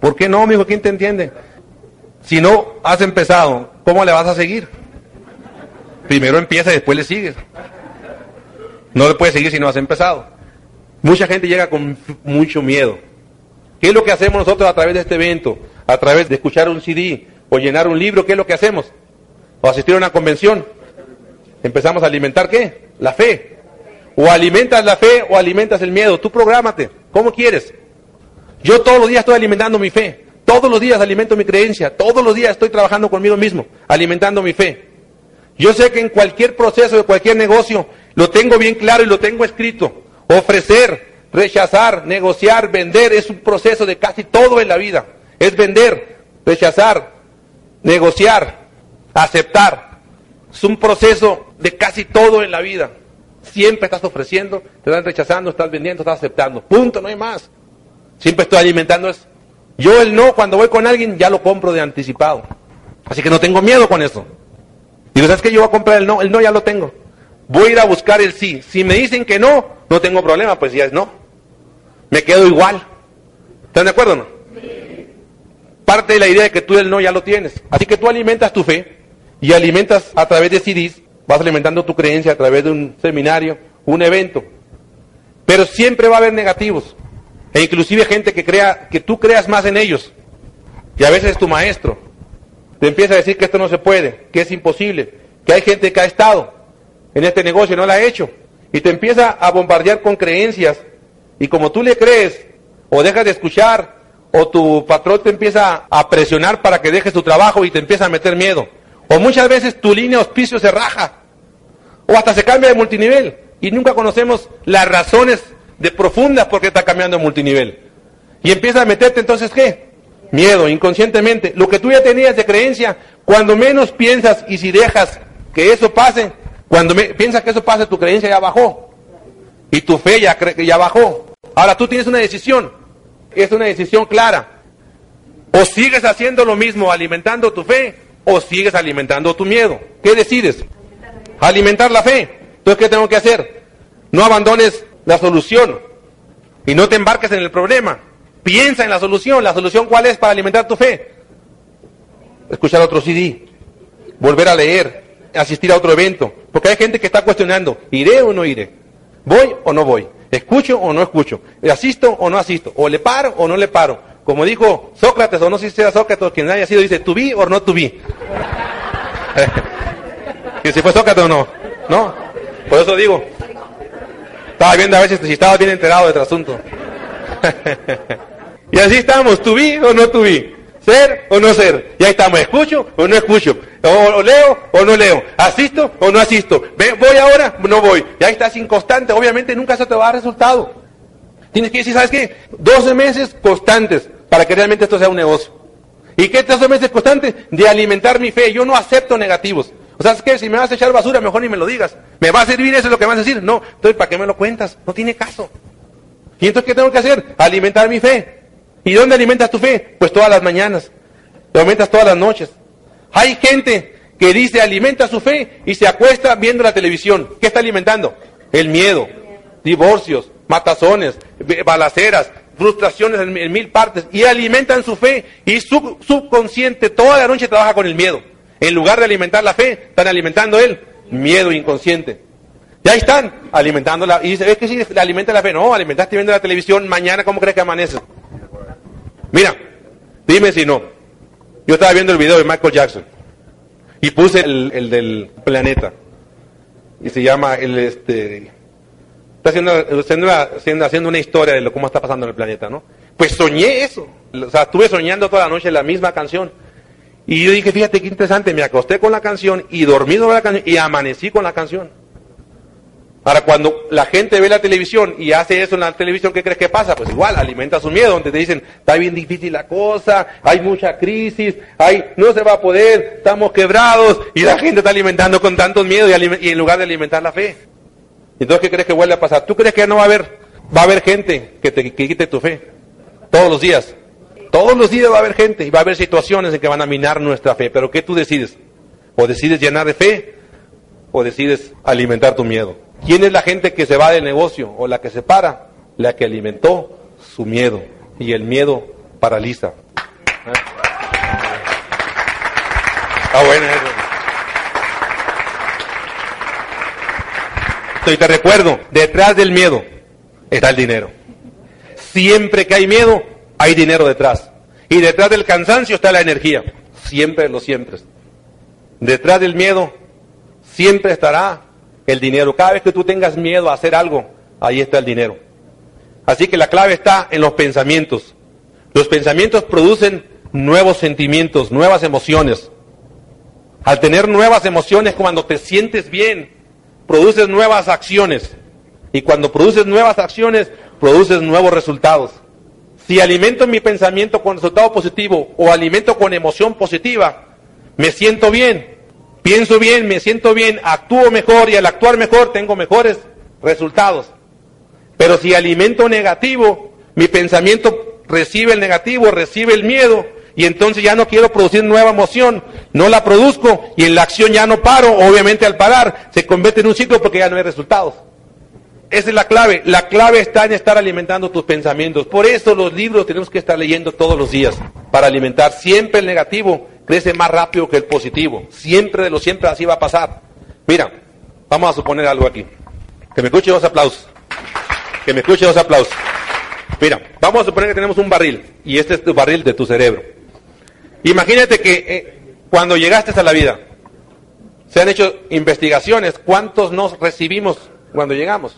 ¿Por qué no, me dijo? ¿Quién te entiende? Si no has empezado, ¿cómo le vas a seguir? Primero empieza y después le sigues. No le puedes seguir si no has empezado. Mucha gente llega con mucho miedo. ¿Qué es lo que hacemos nosotros a través de este evento? A través de escuchar un CD o llenar un libro, ¿qué es lo que hacemos? O asistir a una convención. Empezamos a alimentar qué? La fe. O alimentas la fe o alimentas el miedo. Tú prográmate. ¿Cómo quieres? Yo todos los días estoy alimentando mi fe. Todos los días alimento mi creencia. Todos los días estoy trabajando conmigo mismo, alimentando mi fe. Yo sé que en cualquier proceso de cualquier negocio lo tengo bien claro y lo tengo escrito. Ofrecer, Rechazar, negociar, vender es un proceso de casi todo en la vida. Es vender, rechazar, negociar, aceptar. Es un proceso de casi todo en la vida. Siempre estás ofreciendo, te están rechazando, estás vendiendo, estás aceptando. Punto, no hay más. Siempre estoy alimentando eso. Yo el no, cuando voy con alguien, ya lo compro de anticipado. Así que no tengo miedo con eso. Digo, ¿sabes qué? Yo voy a comprar el no, el no ya lo tengo. Voy a ir a buscar el sí. Si me dicen que no, no tengo problema, pues ya es no me quedo igual. ¿Están de acuerdo o no? Parte de la idea de que tú el no ya lo tienes. Así que tú alimentas tu fe y alimentas a través de CDs, vas alimentando tu creencia a través de un seminario, un evento. Pero siempre va a haber negativos. E inclusive gente que crea, que tú creas más en ellos. Y a veces es tu maestro. Te empieza a decir que esto no se puede, que es imposible, que hay gente que ha estado en este negocio y no lo ha hecho. Y te empieza a bombardear con creencias. Y como tú le crees, o dejas de escuchar, o tu patrón te empieza a presionar para que dejes tu trabajo y te empieza a meter miedo. O muchas veces tu línea de auspicio se raja. O hasta se cambia de multinivel. Y nunca conocemos las razones de profundas por qué está cambiando de multinivel. Y empieza a meterte entonces qué? Miedo, inconscientemente. Lo que tú ya tenías de creencia, cuando menos piensas y si dejas que eso pase, cuando piensas que eso pase, tu creencia ya bajó. Y tu fe ya, ya bajó. Ahora tú tienes una decisión. Es una decisión clara. O sigues haciendo lo mismo, alimentando tu fe, o sigues alimentando tu miedo. ¿Qué decides? Alimentar la fe. Entonces, ¿qué tengo que hacer? No abandones la solución y no te embarques en el problema. Piensa en la solución. ¿La solución cuál es para alimentar tu fe? Escuchar otro CD, volver a leer, asistir a otro evento. Porque hay gente que está cuestionando, ¿iré o no iré? ¿Voy o no voy? ¿Escucho o no escucho? ¿Asisto o no asisto? ¿O le paro o no le paro? Como dijo Sócrates, o no sé si sea Sócrates o quien haya sido, dice, ¿tu vi o no tu vi? <laughs> que si fue Sócrates o no, ¿no? Por eso digo, estaba viendo a veces si estaba bien enterado del asunto. <laughs> y así estamos, ¿tu vi o no tu vi? ¿Ser o no ser? Y ahí estamos, ¿escucho o no escucho? O, leo o no leo? ¿Asisto o no asisto? ¿Voy ahora? No voy. Y ahí estás inconstante, obviamente nunca se te va a dar resultado. Tienes que decir, ¿sabes qué? 12 meses constantes para que realmente esto sea un negocio. ¿Y qué 12 meses constantes? De alimentar mi fe. Yo no acepto negativos. O sea, es que si me vas a echar basura, mejor ni me lo digas. ¿Me va a servir eso es lo que vas a decir? No. Entonces, ¿para qué me lo cuentas? No tiene caso. ¿Y entonces qué tengo que hacer? Alimentar mi fe. ¿Y dónde alimentas tu fe? Pues todas las mañanas. Lo alimentas todas las noches. Hay gente que dice alimenta su fe y se acuesta viendo la televisión. ¿Qué está alimentando? El miedo, divorcios, matazones, balaceras, frustraciones en, mil partes. Y alimentan su fe y su subconsciente toda la noche trabaja con el miedo. En lugar de alimentar la fe, están alimentando el miedo inconsciente. Ya están alimentándola. Y dice, ¿ves que si sí, alimenta la fe? No, alimentaste viendo la televisión, mañana, ¿cómo crees que amanece? Mira, dime si no. Yo estaba viendo el video de Michael Jackson y puse el, del planeta. Y se llama el este. Está haciendo, haciendo, una historia de lo cómo está pasando en el planeta, ¿no? Pues soñé eso. O sea, estuve soñando toda la noche la misma canción. Y yo dije, fíjate qué interesante, me acosté con la canción y dormí con la canción y amanecí con la canción. Ahora, cuando la gente ve la televisión y hace eso en la televisión, ¿qué crees que pasa? Pues igual, alimenta su miedo, donde te dicen, está bien difícil la cosa, hay mucha crisis, hay, no se va a poder, estamos quebrados, y la gente está alimentando con tantos miedos y, en lugar de alimentar la fe. Entonces, ¿qué crees que vuelve a pasar? ¿Tú crees que ya no va a haber, va a haber gente que te quite tu fe? Todos los días. Todos los días va a haber gente y va a haber situaciones en que van a minar nuestra fe. Pero ¿qué tú decides? O decides llenar de fe o decides alimentar tu miedo. ¿Quién es la gente que se va del negocio o la que se para? La que alimentó su miedo. Y el miedo paraliza. Está bueno eso. Y te recuerdo, detrás del miedo está el dinero. Siempre que hay miedo, hay dinero detrás. Y detrás del cansancio está la energía. Siempre lo siempre. Detrás del miedo siempre estará el dinero. Cada vez que tú tengas miedo a hacer algo, ahí está el dinero. Así que la clave está en los pensamientos. Los pensamientos producen nuevos sentimientos, nuevas emociones. Al tener nuevas emociones, cuando te sientes bien, produces nuevas acciones. Y cuando produces nuevas acciones, produces nuevos resultados. Si alimento mi pensamiento con resultado positivo o alimento con emoción positiva, me siento bien, pienso bien, me siento bien, actúo mejor y al actuar mejor tengo mejores resultados. Pero si alimento negativo, mi pensamiento recibe el negativo, recibe el miedo y entonces ya no quiero producir nueva emoción, no la produzco y en la acción ya no paro, obviamente al parar se convierte en un ciclo porque ya no hay resultados. Esa es la clave. La clave está en estar alimentando tus pensamientos. Por eso los libros tenemos que estar leyendo todos los días para alimentar. Siempre el negativo crece más rápido que el positivo. Siempre de lo siempre así va a pasar. Mira, vamos a suponer algo aquí. Que me escuche dos aplausos. Que me escuche los aplausos. Mira, vamos a suponer que tenemos un barril y este es tu barril de tu cerebro. Imagínate que eh, cuando llegaste a la vida, se han hecho investigaciones, ¿cuántos nos recibimos cuando llegamos?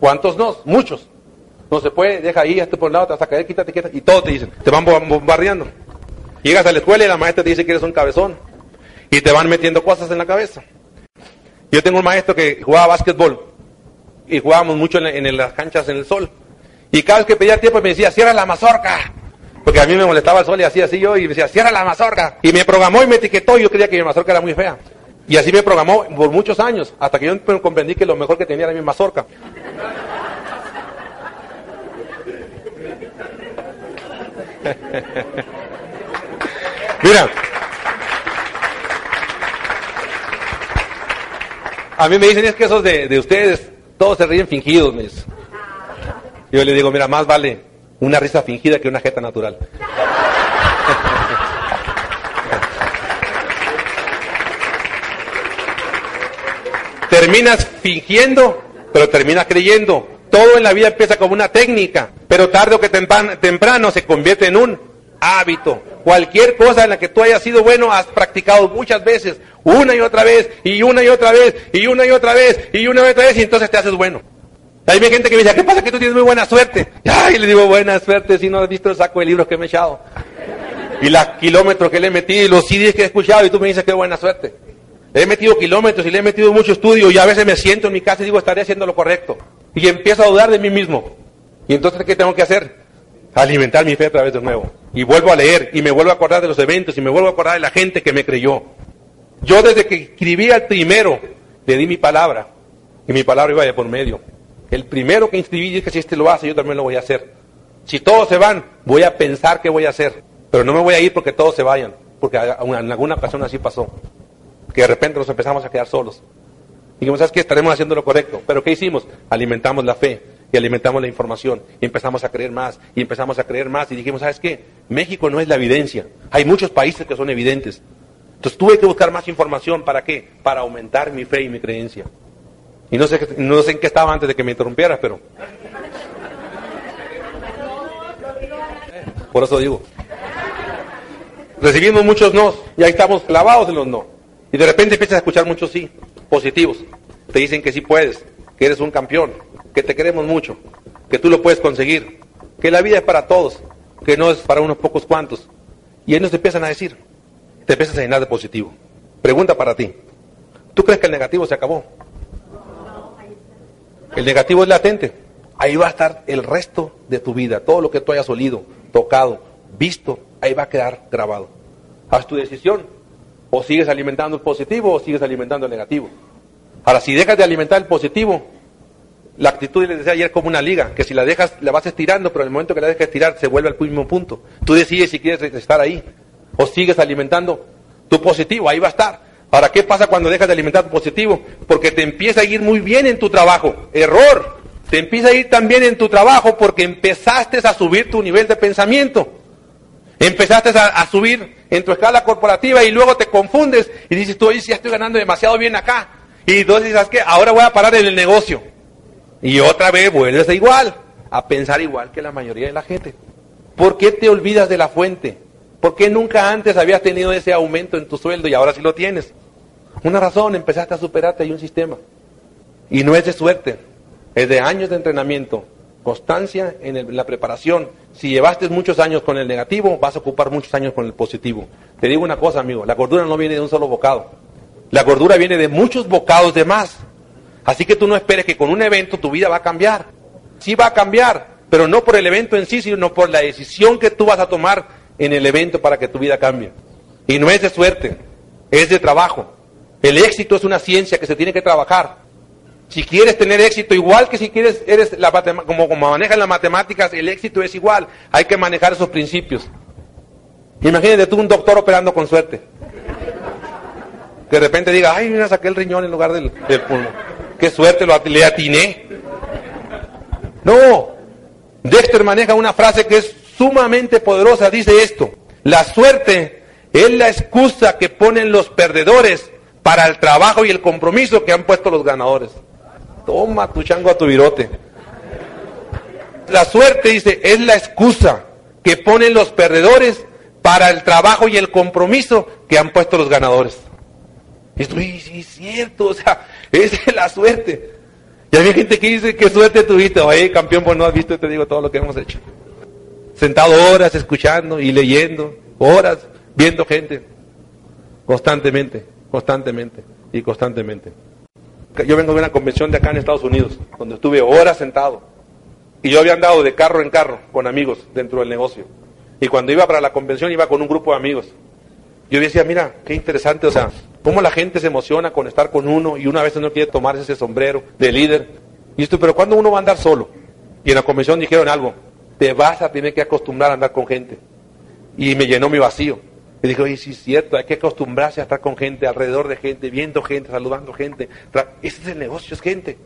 ¿Cuántos nos? Muchos. No se puede, deja ahí, este por un lado, te vas a caer, quítate, quítate, y todos te dicen, te van bombardeando. Llegas a la escuela y la maestra te dice que eres un cabezón y te van metiendo cosas en la cabeza. Yo tengo un maestro que jugaba básquetbol y jugábamos mucho en, las canchas en el sol. Y cada vez que pedía tiempo me decía, cierra la mazorca. Porque a mí me molestaba el sol y así, así yo, y me decía, cierra la mazorca. Y me programó y me etiquetó, y yo creía que mi mazorca era muy fea. Y así me programó por muchos años, hasta que yo comprendí que lo mejor que tenía era mi mazorca. <laughs> Mira, a mí me dicen es que esos de, de ustedes, todos se ríen fingidos, me Yo le digo, mira, más vale una risa fingida que una jeta natural. <laughs> terminas fingiendo, pero terminas creyendo. Todo en la vida empieza como una técnica, pero tarde o que temprano se convierte en un hábito. Cualquier cosa en la que tú hayas sido bueno, has practicado muchas veces, una y otra vez, y una y otra vez, y una y otra vez, y una y otra vez, y entonces te haces bueno. Hay gente que me dice, ¿qué pasa que tú tienes muy buena suerte? Ay, le digo, buena suerte si no has visto el saco de libros que me he echado. Y los kilómetros que le he metido, y los CDs que he escuchado, y tú me dices, qué buena suerte. He metido kilómetros y le he metido mucho estudio, y a veces me siento en mi casa y digo, estaré haciendo lo correcto y empiezo a dudar de mí mismo. Y entonces, ¿qué tengo que hacer? Alimentar mi fe a través de nuevo. Y vuelvo a leer y me vuelvo a acordar de los eventos y me vuelvo a acordar de la gente que me creyó. Yo desde que escribí al primero, le di mi palabra y mi palabra iba de por medio. El primero que inscribí dije si este lo hace, yo también lo voy a hacer. Si todos se van, voy a pensar qué voy a hacer. Pero no me voy a ir porque todos se vayan, porque en alguna ocasión así pasó. Que de repente nos empezamos a quedar solos. Dijimos, ¿sabes qué? Estaremos haciendo lo correcto. Pero ¿qué hicimos? Alimentamos la fe y alimentamos la información y empezamos a creer más y empezamos a creer más y dijimos, ¿sabes qué? México no es la evidencia. Hay muchos países que son evidentes. Entonces tuve que buscar más información. ¿Para qué? Para aumentar mi fe y mi creencia. Y no sé, no sé en qué estaba antes de que me interrumpieras, pero... Por eso digo. Recibimos muchos no y ahí estamos clavados en los no. Y de repente empiezas a escuchar muchos sí positivos. Te dicen que sí puedes, que eres un campeón, que te queremos mucho, que tú lo puedes conseguir, que la vida es para todos, que no es para unos pocos cuantos. Y ellos te empiezan a decir, te empiezas a llenar de positivo. Pregunta para ti, ¿tú crees que el negativo se acabó? El negativo es latente. Ahí va a estar el resto de tu vida. Todo lo que tú hayas olido, tocado, visto, ahí va a quedar grabado. Haz tu decisión. O sigues alimentando el positivo o sigues alimentando el negativo. Ahora, si dejas de alimentar el positivo, la actitud, les decía ayer, como una liga, que si la dejas, la vas estirando, pero en el momento que la dejas estirar, se vuelve al mismo punto. Tú decides si quieres estar ahí. O sigues alimentando tu positivo, ahí va a estar. Ahora, ¿qué pasa cuando dejas de alimentar tu positivo? Porque te empieza a ir muy bien en tu trabajo. Error. Te empieza a ir también en tu trabajo porque empezaste a subir tu nivel de pensamiento. Empezaste a, subir en tu escala corporativa y luego te confundes y dices, tú, oye, ya estoy ganando demasiado bien acá. Y entonces dices, ¿qué? Ahora voy a parar en el negocio. Y otra vez vuelves a igual, a pensar igual que la mayoría de la gente. ¿Por qué te olvidas de la fuente? ¿Por qué nunca antes habías tenido ese aumento en tu sueldo y ahora sí lo tienes? Una razón, empezaste a superarte, hay un sistema. Y no es de suerte, es de años de entrenamiento, constancia en, la preparación. Si llevaste muchos años con el negativo, vas a ocupar muchos años con el positivo. Te digo una cosa, amigo, la gordura no viene de un solo bocado. La gordura viene de muchos bocados de más. Así que tú no esperes que con un evento tu vida va a cambiar. Sí va a cambiar, pero no por el evento en sí, sino por la decisión que tú vas a tomar en el evento para que tu vida cambie. Y no es de suerte, es de trabajo. El éxito es una ciencia que se tiene que trabajar. Si quieres tener éxito, igual que si quieres, eres la como, manejas las matemáticas, el éxito es igual. Hay que manejar esos principios. Imagínate tú un doctor operando con suerte. Que de repente diga, ay, mira, saqué el riñón en lugar del, pulmón. Qué suerte, lo, atiné. No. Dexter maneja una frase que es sumamente poderosa. Dice esto. La suerte es la excusa que ponen los perdedores para el trabajo y el compromiso que han puesto los ganadores. Toma tu chango a tu virote. La suerte, dice, es la excusa que ponen los perdedores para el trabajo y el compromiso que han puesto los ganadores. Esto es cierto, o sea, es la suerte. Y hay gente que dice, qué suerte tuviste, oye, campeón, pues no has visto, te digo todo lo que hemos hecho. Sentado horas escuchando y leyendo, horas viendo gente, constantemente, constantemente y constantemente. Yo vengo de una convención de acá en Estados Unidos, donde estuve horas sentado. Y yo había andado de carro en carro con amigos dentro del negocio. Y cuando iba para la convención iba con un grupo de amigos. Yo decía, mira, qué interesante, o sea, cómo la gente se emociona con estar con uno y una vez no quiere tomarse ese sombrero de líder. Y esto, pero ¿cuándo uno va a andar solo? Y en la convención dijeron algo, te vas a tener que acostumbrar a andar con gente. Y me llenó mi vacío. Y dije, oye, sí es cierto, hay que acostumbrarse a estar con gente, alrededor de gente, viendo gente, saludando gente. Ese es el negocio, es gente.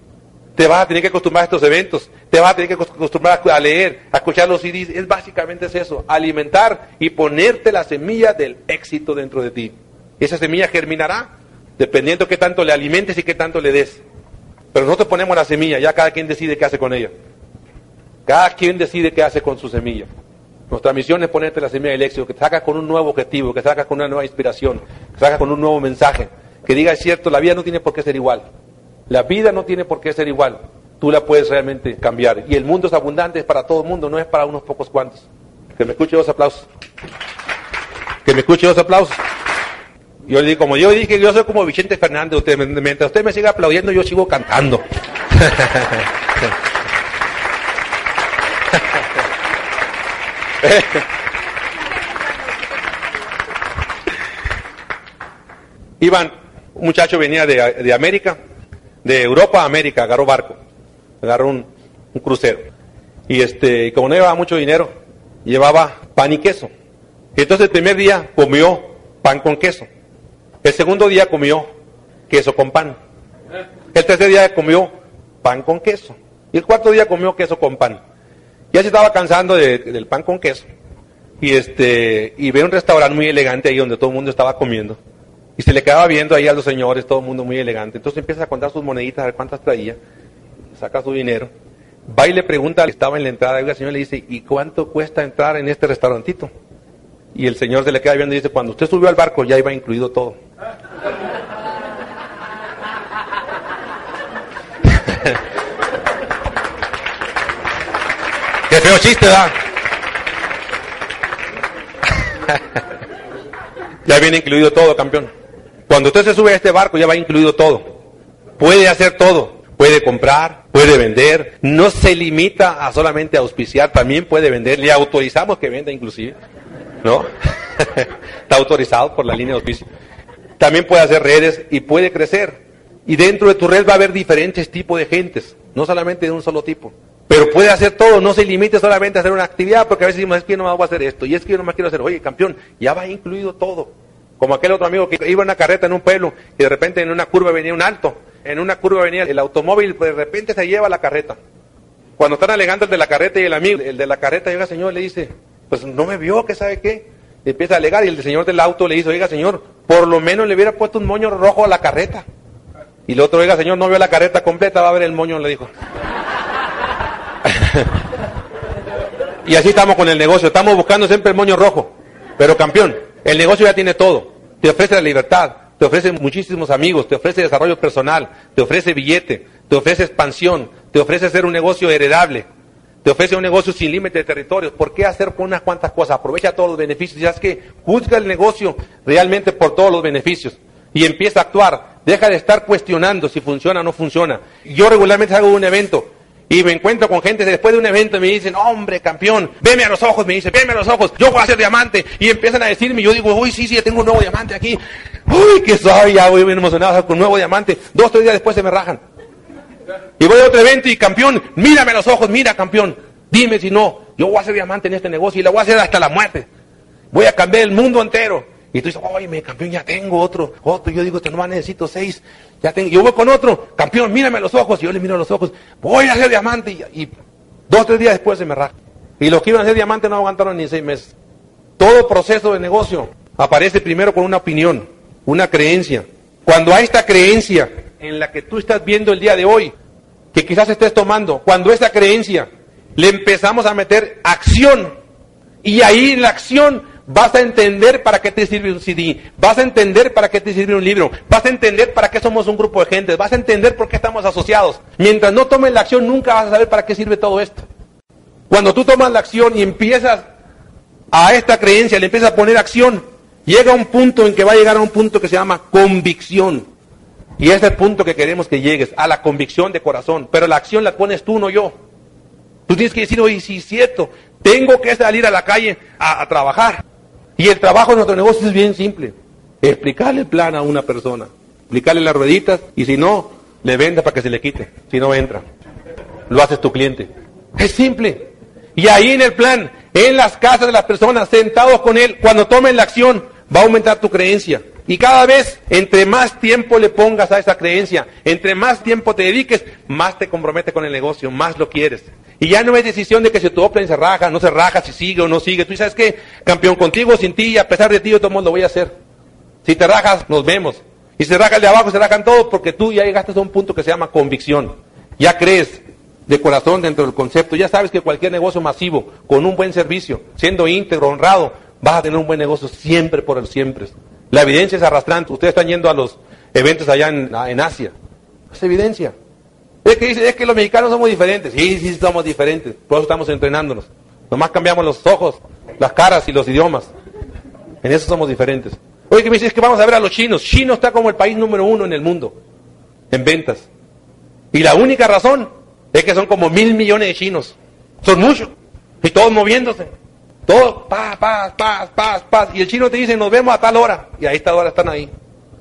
Te vas a tener que acostumbrar a estos eventos, te vas a tener que acostumbrar a leer, a escuchar los CDs. Es básicamente es eso, alimentar y ponerte la semilla del éxito dentro de ti. Esa semilla germinará dependiendo qué tanto le alimentes y qué tanto le des. Pero nosotros ponemos la semilla, ya cada quien decide qué hace con ella. Cada quien decide qué hace con su semilla. Nuestra misión es ponerte la semilla del éxito, que te sacas con un nuevo objetivo, que sacas con una nueva inspiración, que sacas con un nuevo mensaje, que diga es cierto, la vida no tiene por qué ser igual. La vida no tiene por qué ser igual. Tú la puedes realmente cambiar. Y el mundo es abundante, es para todo el mundo, no es para unos pocos cuantos. Que me escuche dos aplausos. Que me escuche dos aplausos. Yo le digo, como yo dije, yo soy como Vicente Fernández, usted, mientras usted me siga aplaudiendo, yo sigo cantando. <laughs> Iban, un muchacho venía de, América, de Europa a América, agarró barco, agarró un, crucero. Y este, como no llevaba mucho dinero, llevaba pan y queso. Y entonces el primer día comió pan con queso. El segundo día comió queso con pan. El tercer día comió pan con queso. Y el cuarto día comió queso con pan. Ya se estaba cansando del pan con queso. Y este, y ve un restaurante muy elegante ahí donde todo el mundo estaba comiendo. Y se le quedaba viendo ahí a los señores, todo el mundo muy elegante. Entonces empieza a contar sus moneditas, a ver cuántas traía. Saca su dinero. Va y le pregunta estaba en la entrada, y el señor le dice, ¿y cuánto cuesta entrar en este restaurantito? Y el señor se le queda viendo y dice, cuando usted subió al barco ya iba incluido todo. Chiste, ¿verdad? ya viene incluido todo, campeón. Cuando usted se sube a este barco ya va incluido todo. Puede hacer todo. Puede comprar, puede vender. No se limita a solamente auspiciar, también puede vender. Le autorizamos que venda inclusive. ¿No? <laughs> Está autorizado por la línea de auspicio. También puede hacer redes y puede crecer. Y dentro de tu red va a haber diferentes tipos de gentes, no solamente de un solo tipo. Pero puede hacer todo, no se limite solamente a hacer una actividad, porque a veces decimos, es que yo no me voy a hacer esto, y es que yo no más quiero hacer, oye, campeón, ya va incluido todo. Como aquel otro amigo que iba en una carreta en un pueblo y de repente en una curva venía un alto, en una curva venía el automóvil, pues de repente se lleva la carreta. Cuando están alegando el de la carreta y el amigo, el de la carreta llega, señor, le dice, pues no me vio, que sabe qué. Empieza a alegar y el señor del auto le dice, oiga, señor, por lo menos le hubiera puesto un moño rojo a la carreta. Y el otro, oiga, señor, no vio la carreta completa, va a ver el moño, le dijo. <laughs> y así estamos con el negocio, estamos buscando siempre el moño rojo. Pero campeón, el negocio ya tiene todo. Te ofrece la libertad, te ofrece muchísimos amigos, te ofrece desarrollo personal, te ofrece billete, te ofrece expansión, te ofrece ser un negocio heredable, te ofrece un negocio sin límite de territorios. ¿Por qué hacer por unas cuantas cosas? Aprovecha todos los beneficios. Ya es que juzga el negocio realmente por todos los beneficios y empieza a actuar. Deja de estar cuestionando si funciona o no funciona. Yo regularmente hago un evento y me encuentro con gente después de un evento y me dicen, hombre, campeón, veme a los ojos, me dice, veme a los ojos, yo voy a ser diamante. Y empiezan a decirme, yo digo, uy, sí, sí, tengo un nuevo diamante aquí. Uy, qué soy, ya voy bien emocionado con un nuevo diamante. Dos, tres días después se me rajan. Y voy a otro evento y campeón, mírame a los ojos, mira, campeón. Dime si no, yo voy a ser diamante en este negocio y lo voy a hacer hasta la muerte. Voy a cambiar el mundo entero. Y tú dices, oye, campeón, ya tengo otro, otro. Yo digo, no más necesito seis. Ya tengo. Yo voy con otro, campeón, mírame a los ojos. Y yo le miro a los ojos, voy a ser diamante. Y, y dos, tres días después se me raja. Y los que iban a ser diamante no aguantaron ni seis meses. Todo proceso de negocio aparece primero con una opinión, una creencia. Cuando hay esta creencia en la que tú estás viendo el día de hoy, que quizás estés tomando, cuando esa creencia le empezamos a meter acción. Y ahí en la acción vas a entender para qué te sirve un CD, vas a entender para qué te sirve un libro, vas a entender para qué somos un grupo de gente, vas a entender por qué estamos asociados. Mientras no tomes la acción, nunca vas a saber para qué sirve todo esto. Cuando tú tomas la acción y empiezas a esta creencia, le empiezas a poner acción, llega un punto en que va a llegar a un punto que se llama convicción. Y es el punto que queremos que llegues, a la convicción de corazón. Pero la acción la pones tú, no yo. Tú tienes que decir, oye, sí cierto, tengo que salir a la calle a trabajar. Y el trabajo de nuestro negocio es bien simple. Explicarle el plan a una persona. Explicarle las rueditas y si no, le venda para que se le quite. Si no entra. Lo haces tu cliente. Es simple. Y ahí en el plan, en las casas de las personas, sentados con él, cuando tomen la acción, va a aumentar tu creencia. Y cada vez, entre más tiempo le pongas a esa creencia, entre más tiempo te dediques, más te comprometes con el negocio, más lo quieres. Y ya no es decisión de que si tu offline se raja, no se raja, si sigue o no sigue. Tú sabes que, campeón, contigo sin ti, a pesar de ti, yo todo mundo lo voy a hacer. Si te rajas, nos vemos. Y se raja el de abajo, se rajan todos, porque tú ya llegaste a un punto que se llama convicción. Ya crees de corazón dentro del concepto. Ya sabes que cualquier negocio masivo, con un buen servicio, siendo íntegro, honrado, vas a tener un buen negocio siempre por el siempre. La evidencia es arrastrante. Ustedes están yendo a los eventos allá en, en Asia. Es evidencia. Es que dice, es que los mexicanos somos diferentes. Sí, sí, somos diferentes. Por eso estamos entrenándonos. Nomás cambiamos los ojos, las caras y los idiomas. En eso somos diferentes. Oye, que me dices que vamos a ver a los chinos. Chino está como el país número uno en el mundo en ventas. Y la única razón es que son como mil millones de chinos. Son muchos. Y todos moviéndose. Todos, paz, paz, paz, paz, paz. Y el chino te dice, nos vemos a tal hora. Y a esta hora están ahí.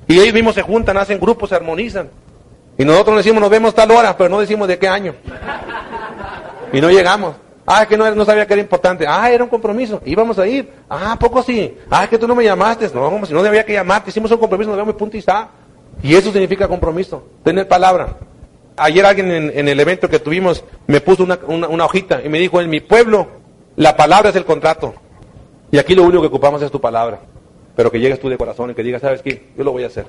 Y ellos mismos se juntan, hacen grupos, se armonizan. Y nosotros decimos, nos vemos tal hora, pero no decimos de qué año. Y no llegamos. Ah, es que no, no sabía que era importante. Ah, era un compromiso. Íbamos a ir. Ah, poco sí. Ah, es que tú no me llamaste. No, si no debía que llamarte. Hicimos un compromiso, nos vemos y punto y está. Y eso significa compromiso. Tener palabra. Ayer alguien en, en el evento que tuvimos me puso una, una hojita y me dijo, en mi pueblo la palabra es el contrato. Y aquí lo único que ocupamos es tu palabra. Pero que llegues tú de corazón y que digas, ¿sabes qué? Yo lo voy a hacer.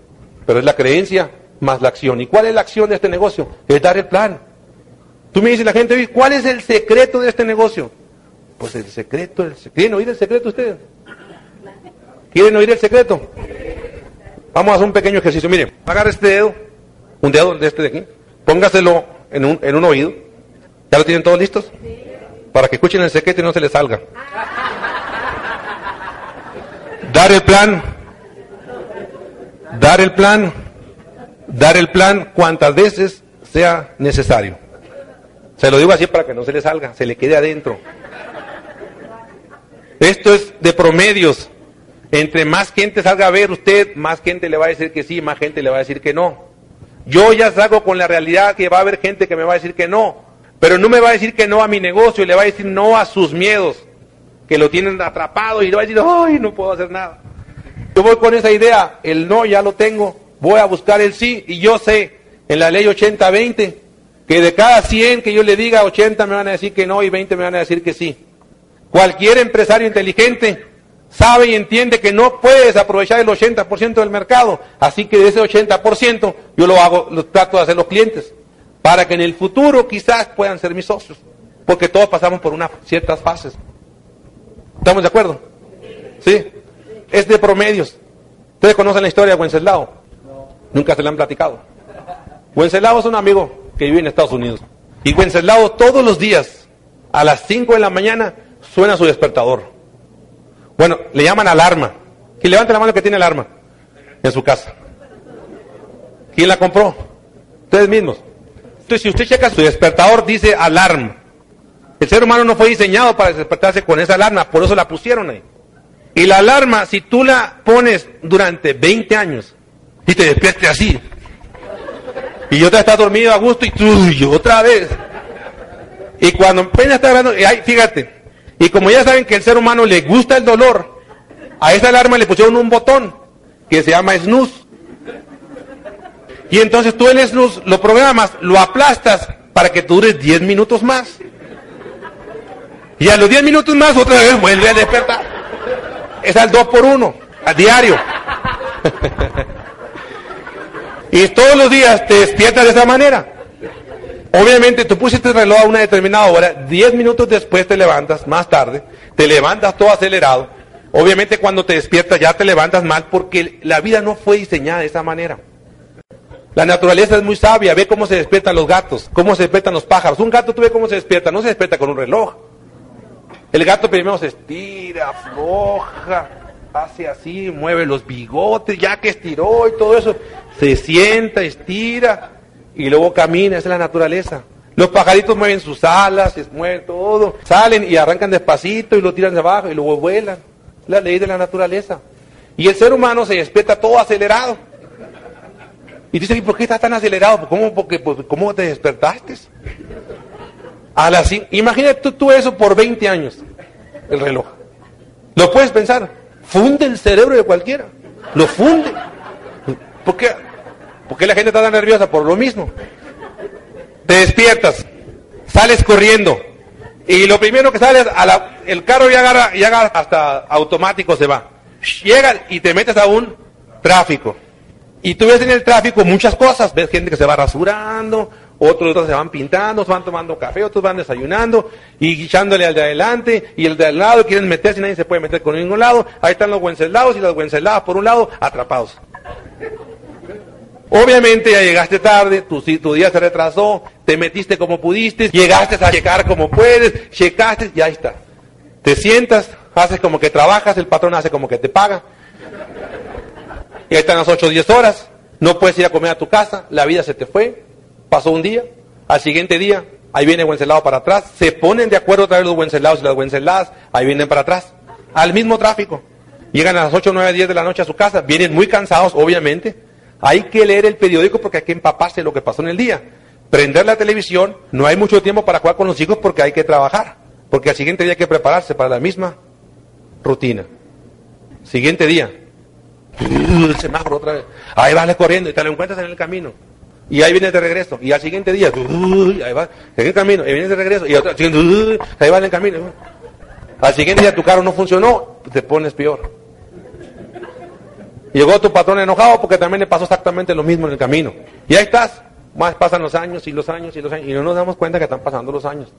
Pero es la creencia más la acción. ¿Y cuál es la acción de este negocio? Es dar el plan. Tú me dices la gente, ¿cuál es el secreto de este negocio? Pues el secreto, el secreto. ¿quieren oír el secreto ustedes? ¿Quieren oír el secreto? Vamos a hacer un pequeño ejercicio. Miren, agarra este dedo, un dedo de este de aquí, póngaselo en un, en un oído. ¿Ya lo tienen todos listos? Para que escuchen el secreto y no se les salga. Dar el plan. Dar el plan. Dar el plan cuantas veces sea necesario. Se lo digo así para que no se le salga, se le quede adentro. Esto es de promedios. Entre más gente salga a ver usted, más gente le va a decir que sí, más gente le va a decir que no. Yo ya salgo con la realidad que va a haber gente que me va a decir que no, pero no me va a decir que no a mi negocio, le va a decir no a sus miedos, que lo tienen atrapado y le va a decir, ay, no puedo hacer nada. Yo voy con esa idea, el no ya lo tengo, voy a buscar el sí y yo sé en la ley 80-20 que de cada 100 que yo le diga, 80 me van a decir que no y 20 me van a decir que sí. Cualquier empresario inteligente sabe y entiende que no puedes aprovechar el 80% del mercado, así que de ese 80% yo lo hago, lo trato de hacer los clientes, para que en el futuro quizás puedan ser mis socios, porque todos pasamos por unas ciertas fases. ¿Estamos de acuerdo? ¿Sí? Es de promedios. ¿Ustedes conocen la historia de Wenceslao? Nunca se la han platicado. Wenceslao es un amigo que vive en Estados Unidos. Y Wenceslao todos los días, a las 5 de la mañana, suena su despertador. Bueno, le llaman alarma. Que levante la mano que tiene alarma en su casa. ¿Quién la compró? Ustedes mismos. Entonces, si usted checa su despertador, dice alarma. El ser humano no fue diseñado para despertarse con esa alarma, por eso la pusieron ahí. Y la alarma, si tú la pones durante 20 años y te despiertes así, y yo te estás dormido a gusto y tú, y otra vez. Y cuando apenas está hablando, y fíjate, y como ya saben que el ser humano le gusta el dolor, a esa alarma le pusieron un botón que se llama snooze. Y entonces tú el snooze lo programas, lo aplastas para que dures 10 minutos más. Y a los 10 minutos más otra vez vuelve a despertar. Es al 2 por 1, a diario. y todos los días te despiertas de esa manera. Obviamente tú pusiste el reloj a una determinada hora, 10 minutos después te levantas, más tarde, te levantas todo acelerado. Obviamente cuando te despiertas ya te levantas mal porque la vida no fue diseñada de esa manera. La naturaleza es muy sabia, ve cómo se despiertan los gatos, cómo se despiertan los pájaros. Un gato tú ves cómo se despierta, no se despierta con un reloj. El gato primero se estira, afloja, hace así, mueve los bigotes, ya que estiró y todo eso, se sienta, estira y luego camina, esa es la naturaleza. Los pajaritos mueven sus alas, se mueven todo, salen y arrancan despacito y lo tiran de abajo y luego vuelan. La ley de la naturaleza. Y el ser humano se despierta todo acelerado. Y dice, ¿y por qué estás tan acelerado? ¿Cómo, porque, ¿cómo te despertaste? A las, imagínate tú, tú eso por 20 años, el reloj. Lo puedes pensar, funde el cerebro de cualquiera. Lo funde. ¿Por qué? ¿Por qué la gente está tan nerviosa? Por lo mismo. Te despiertas, sales corriendo. Y lo primero que sales, a la, el carro ya agarra, ya hasta automático se va. Llega y te metes a un tráfico. Y tú ves en el tráfico muchas cosas. Ves gente que se va rasurando, otros, otros se van pintando, se van tomando café, otros van desayunando y echándole al de adelante y el de al lado quieren meterse y nadie se puede meter con ningún lado. Ahí están los Wenceslados y las Wenceladas por un lado atrapados. Obviamente ya llegaste tarde, tu, tu día se retrasó, te metiste como pudiste, llegaste a checar como puedes, checaste y ahí está. Te sientas, haces como que trabajas, el patrón hace como que te paga. Y ahí están las 8 o 10 horas, no puedes ir a comer a tu casa, la vida se te fue, pasó un día, al siguiente día, ahí viene Wenceslao para atrás, se ponen de acuerdo otra vez los Wencelados y las Wenceladas, ahí vienen para atrás, al mismo tráfico. Llegan a las 8, 9, 10 de la noche a su casa, vienen muy cansados, obviamente, hay que leer el periódico porque hay que empaparse lo que pasó en el día. Prender la televisión, no hay mucho tiempo para jugar con los hijos porque hay que trabajar. Porque al siguiente día hay que prepararse para la misma rutina. Siguiente día. El semáforo otra vez. Ahí vas corriendo y te lo encuentras en el camino. Y ahí vienes de regreso. Y al siguiente día, ahí vas en el camino. Y vienes de regreso. Y otra, ahí vas en el camino. Al siguiente día tu carro no funcionó, te pones peor. Llegó tu patrón enojado porque también le pasó exactamente lo mismo en el camino. Y ahí estás. Más pasan los años y los años y los años y no nos damos cuenta que están pasando los años.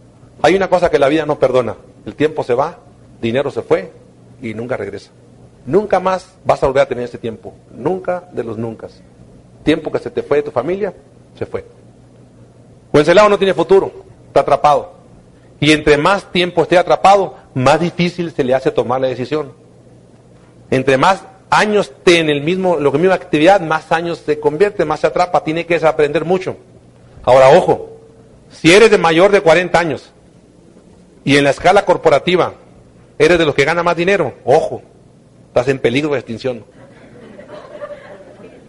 Hay una cosa que la vida no perdona. El tiempo se va, dinero se fue y nunca regresa. Nunca más vas a volver a tener ese tiempo. Nunca de los nunca. Tiempo que se te fue de tu familia, se fue. Wenceslao no tiene futuro, está atrapado. Y entre más tiempo esté atrapado, más difícil se le hace tomar la decisión. Entre más años en el mismo, lo que misma actividad, más años se convierte, más se atrapa, tiene que aprender mucho. Ahora, ojo, si eres de mayor de 40 años y en la escala corporativa eres de los que gana más dinero, ojo, estás en peligro de extinción.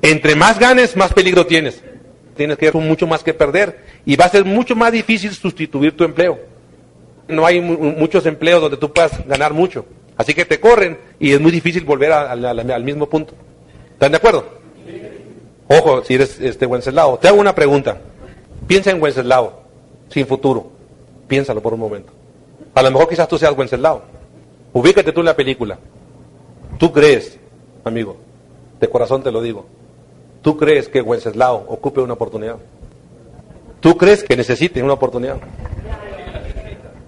Entre más ganes, más peligro tienes. Tienes que mucho más que perder y va a ser mucho más difícil sustituir tu empleo. No hay muchos empleos donde tú puedas ganar mucho. Así que te corren y es muy difícil volver al mismo punto. ¿Están de acuerdo? Ojo, si eres este Wenceslao. Te hago una pregunta. Piensa en Wenceslao, sin futuro. Piénsalo por un momento. A lo mejor quizás tú seas Wenceslao. Ubícate tú en la película. Tú crees, amigo, de corazón te lo digo, tú crees que Wenceslao ocupe una oportunidad. Tú crees que necesite una oportunidad.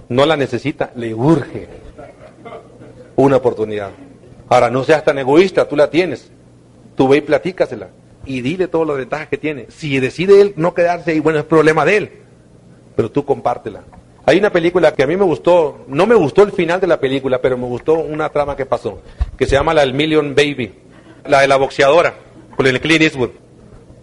No la necesita, le urge una oportunidad. Ahora, no seas tan egoísta, tú la tienes. Tú ve y platícasela. Y dile todas las ventajas que tiene. Si decide él no quedarse ahí, bueno, es problema de él. Pero tú compártela. Hay una película que a mí me gustó, no me gustó el final de la película, pero me gustó una trama que pasó, que se llama La del Million Baby, la de la boxeadora, con el Clint Eastwood.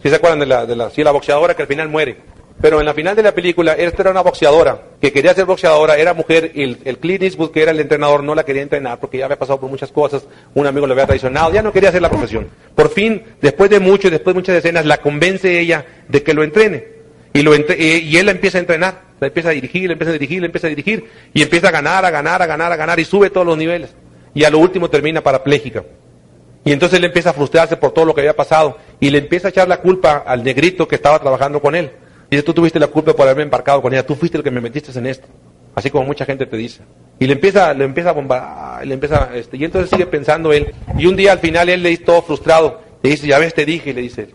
¿Sí se acuerdan de la, de la, sí, la boxeadora que al final muere? Pero en la final de la película, esta era una boxeadora, que quería ser boxeadora, era mujer, y el, el Clint Eastwood, que era el entrenador, no la quería entrenar porque ya había pasado por muchas cosas, un amigo lo había traicionado, ya no quería hacer la profesión. Por fin, después de mucho y después de muchas escenas, la convence ella de que lo entrene. Y, lo y él la empieza a entrenar, la empieza a dirigir, la empieza a dirigir, la empieza a dirigir, y empieza a ganar, a ganar, a ganar, a ganar, y sube todos los niveles. Y a lo último termina parapléjica. Y entonces él empieza a frustrarse por todo lo que había pasado, y le empieza a echar la culpa al negrito que estaba trabajando con él. Dice, tú tuviste la culpa por haberme embarcado con ella, tú fuiste el que me metiste en esto. Así como mucha gente te dice. Y le empieza, le empieza a bombar, le empieza, este, y entonces sigue pensando él. Y un día al final él le dice todo frustrado, le dice, ya ves, te dije, le dice,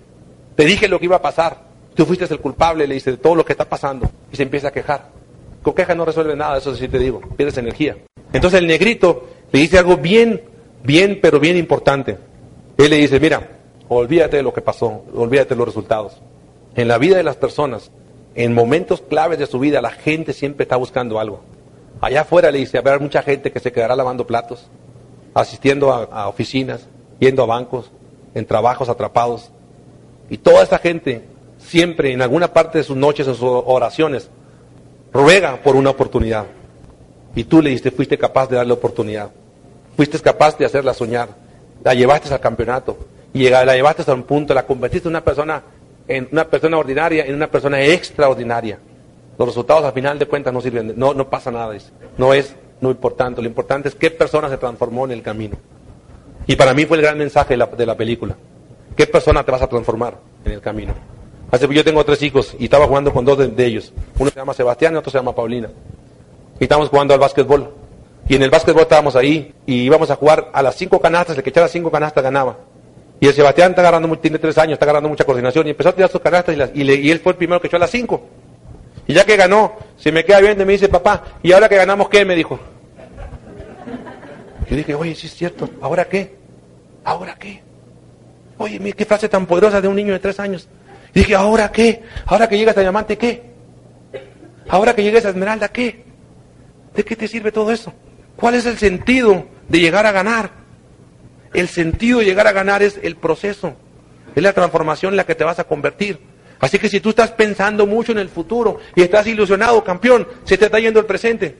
te dije lo que iba a pasar. Tú fuiste el culpable, le dice, de todo lo que está pasando. Y se empieza a quejar. Con queja no resuelve nada, eso sí te digo. Pierdes energía. Entonces el negrito le dice algo bien, bien, pero bien importante. Él le dice, mira, olvídate de lo que pasó, olvídate de los resultados. En la vida de las personas, en momentos claves de su vida, la gente siempre está buscando algo. Allá afuera le dice, habrá mucha gente que se quedará lavando platos, asistiendo a, oficinas, yendo a bancos, en trabajos atrapados. Y toda esa gente siempre en alguna parte de sus noches, en sus oraciones, ruega por una oportunidad. Y tú le diste, fuiste capaz de darle oportunidad. Fuiste capaz de hacerla soñar. La llevaste al campeonato. Y la llevaste a un punto, la convertiste en una persona, en una persona ordinaria, en una persona extraordinaria. Los resultados al final de cuentas no sirven, no, no pasa nada. No es no importante. Lo importante es qué persona se transformó en el camino. Y para mí fue el gran mensaje de la, de la película. ¿Qué persona te vas a transformar en el camino? Así que yo tengo tres hijos y estaba jugando con dos de, ellos. Uno se llama Sebastián y otro se llama Paulina. Y estábamos jugando al básquetbol. Y en el básquetbol estábamos ahí y íbamos a jugar a las cinco canastas. El que echara cinco canastas ganaba. Y el Sebastián está agarrando, tiene tres años, está agarrando mucha coordinación y empezó a tirar sus canastas y, y, él fue el primero que echó a las cinco. Y ya que ganó, se me queda viendo y me dice, papá, ¿y ahora que ganamos qué? Me dijo. Yo dije, oye, sí es cierto, ¿ahora qué? ¿Ahora qué? Oye, mira qué frase tan poderosa de un niño de tres años. Y dije, ¿ahora qué? ¿Ahora que llega esta diamante qué? ¿Ahora que llega esa esmeralda qué? ¿De qué te sirve todo eso? ¿Cuál es el sentido de llegar a ganar? El sentido de llegar a ganar es el proceso, es la transformación en la que te vas a convertir. Así que si tú estás pensando mucho en el futuro y estás ilusionado, campeón, se te está yendo el presente.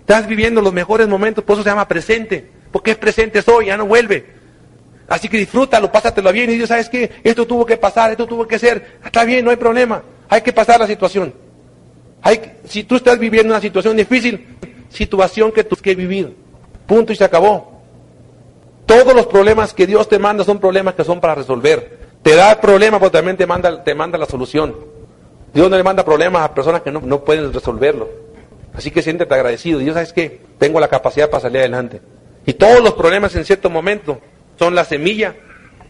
Estás viviendo los mejores momentos, por eso se llama presente, porque es presente hoy, ya no vuelve. Así que disfrútalo, pásatelo bien y Dios, ¿sabes qué? Esto tuvo que pasar, esto tuvo que ser. Está bien, no hay problema. Hay que pasar la situación. Hay, si tú estás viviendo una situación difícil, situación que tú que vivir. Punto y se acabó. Todos los problemas que Dios te manda son problemas que son para resolver. Te da el problema, pero también te manda, te manda la solución. Dios no le manda problemas a personas que no, no pueden resolverlo. Así que siéntete agradecido. Dios, ¿sabes qué? Tengo la capacidad para salir adelante. Y todos los problemas en cierto momento son la semilla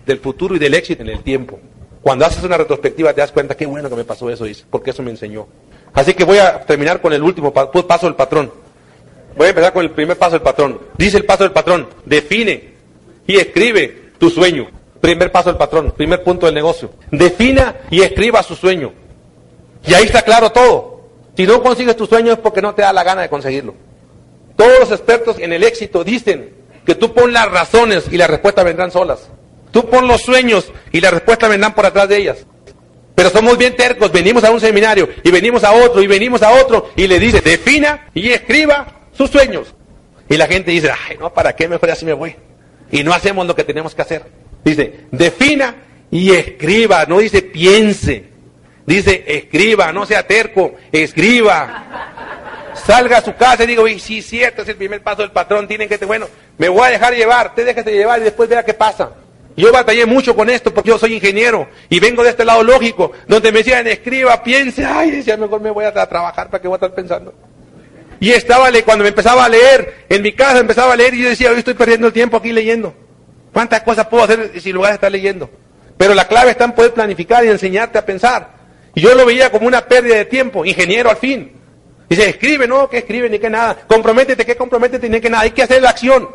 del futuro y del éxito en el tiempo. Cuando haces una retrospectiva te das cuenta, qué bueno que me pasó eso, porque eso me enseñó. Así que voy a terminar con el último pues, paso del patrón. Voy a empezar con el primer paso del patrón. Dice el paso del patrón, define y escribe tu sueño. Primer paso del patrón, primer punto del negocio. Defina y escriba su sueño. Y ahí está claro todo. Si no consigues tu sueño es porque no te da la gana de conseguirlo. Todos los expertos en el éxito dicen que tú pon las razones y las respuestas vendrán solas. Tú pon los sueños y las respuestas vendrán por atrás de ellas. Pero somos bien tercos, venimos a un seminario y venimos a otro y venimos a otro y le dice, defina y escriba sus sueños. Y la gente dice, ay, no, ¿para qué? Mejor así me voy. Y no hacemos lo que tenemos que hacer. Dice, defina y escriba, no dice piense. Dice, escriba, no sea terco, escriba salga a su casa y digo, y sí, cierto, es el primer paso del patrón, tienen que, bueno, me voy a dejar llevar, te dejas de llevar y después vea qué pasa. Yo batallé mucho con esto porque yo soy ingeniero y vengo de este lado lógico, donde me decían, escriba, piense, ay, decía, mejor me voy a, trabajar para que voy a estar pensando. Y estaba, cuando me empezaba a leer, en mi casa empezaba a leer y yo decía, hoy estoy perdiendo el tiempo aquí leyendo. ¿Cuántas cosas puedo hacer si lugar de estar leyendo? Pero la clave está en poder planificar y enseñarte a pensar. Y yo lo veía como una pérdida de tiempo, ingeniero al fin. Dice, escribe, no, que escribe, ni que nada. Comprométete, que comprométete, ni que nada. Hay que hacer la acción.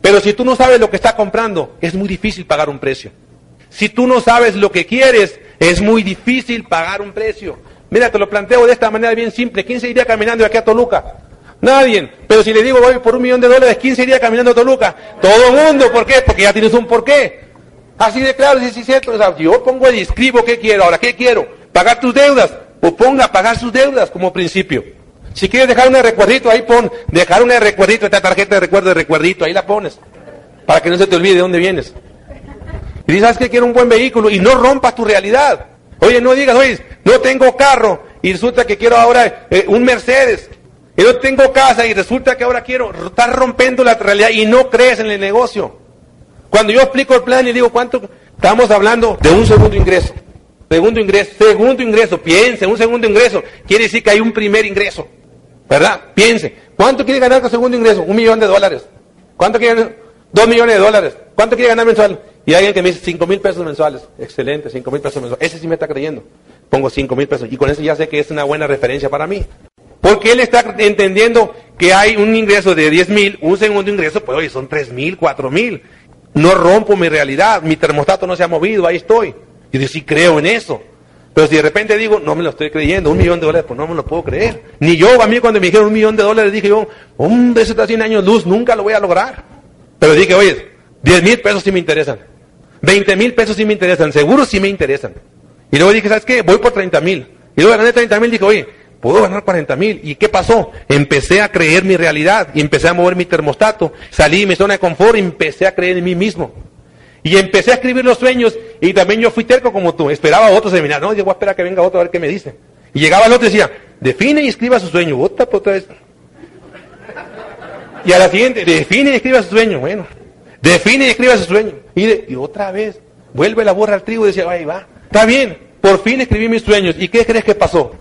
Pero si tú no sabes lo que está comprando, es muy difícil pagar un precio. Si tú no sabes lo que quieres, es muy difícil pagar un precio. Mira, te lo planteo de esta manera bien simple. ¿Quién se iría caminando de aquí a Toluca? Nadie. Pero si le digo voy por un millón de dólares, ¿quién se iría caminando a Toluca? Todo el mundo. ¿Por qué? Porque ya tienes un porqué. Así de claro, sí, sí, cierto. yo pongo y escribo qué quiero. Ahora, ¿qué quiero? Pagar tus deudas o ponga a pagar sus deudas como principio. Si quieres dejar un recuerdito, ahí pon, dejar un recuerdito, esta tarjeta de recuerdo de recuerdito, ahí la pones, para que no se te olvide de dónde vienes. Y dices, ¿sabes que quiero un buen vehículo? Y no rompas tu realidad. Oye, no digas, oye, no tengo carro y resulta que quiero ahora eh, un Mercedes. Y no tengo casa y resulta que ahora quiero, estás rompiendo la realidad y no crees en el negocio. Cuando yo explico el plan y digo, ¿cuánto? Estamos hablando de un segundo ingreso. Segundo ingreso, segundo ingreso, piense, un segundo ingreso. Quiere decir que hay un primer ingreso. ¿Verdad? Piense. ¿Cuánto quiere ganar con segundo ingreso? Un millón de dólares. ¿Cuánto quiere Dos millones de dólares. ¿Cuánto quiere ganar mensual? Y hay alguien que me dice 5 mil pesos mensuales. Excelente, 5 mil pesos mensuales. Ese sí me está creyendo. Pongo 5 mil pesos. Y con eso ya sé que es una buena referencia para mí. Porque él está entendiendo que hay un ingreso de 10 mil, un segundo ingreso, pues oye, son 3 mil, 4 mil. No rompo mi realidad, mi termostato no se ha movido, ahí estoy. Y yo sí creo en eso. Pero si de repente digo, no me lo estoy creyendo, un millón de dólares, pues no me lo puedo creer. Ni yo, a mí cuando me dijeron un millón de dólares, dije yo, hombre, eso está 100 años luz, nunca lo voy a lograr. Pero dije, oye, 10 mil pesos sí me interesan. 20 mil pesos sí me interesan, seguro sí me interesan. Y luego dije, ¿sabes qué? Voy por 30 mil. Y luego gané 30 mil, dije, oye, puedo ganar 40 mil. ¿Y qué pasó? Empecé a creer mi realidad y empecé a mover mi termostato. Salí de mi zona de confort y empecé a creer en mí mismo. Y empecé a escribir los sueños y también yo fui terco como tú. Esperaba otro seminar. No, yo voy a esperar a que venga otro a ver qué me dice. Y llegaba el otro y decía, define y escriba su sueño. Otra, otra vez. Y a la siguiente, define y escriba su sueño. Bueno, define y escriba su sueño. Y, otra vez, vuelve la borra al trigo y decía, ahí va. Está bien, por fin escribí mis sueños. ¿Y qué crees que pasó?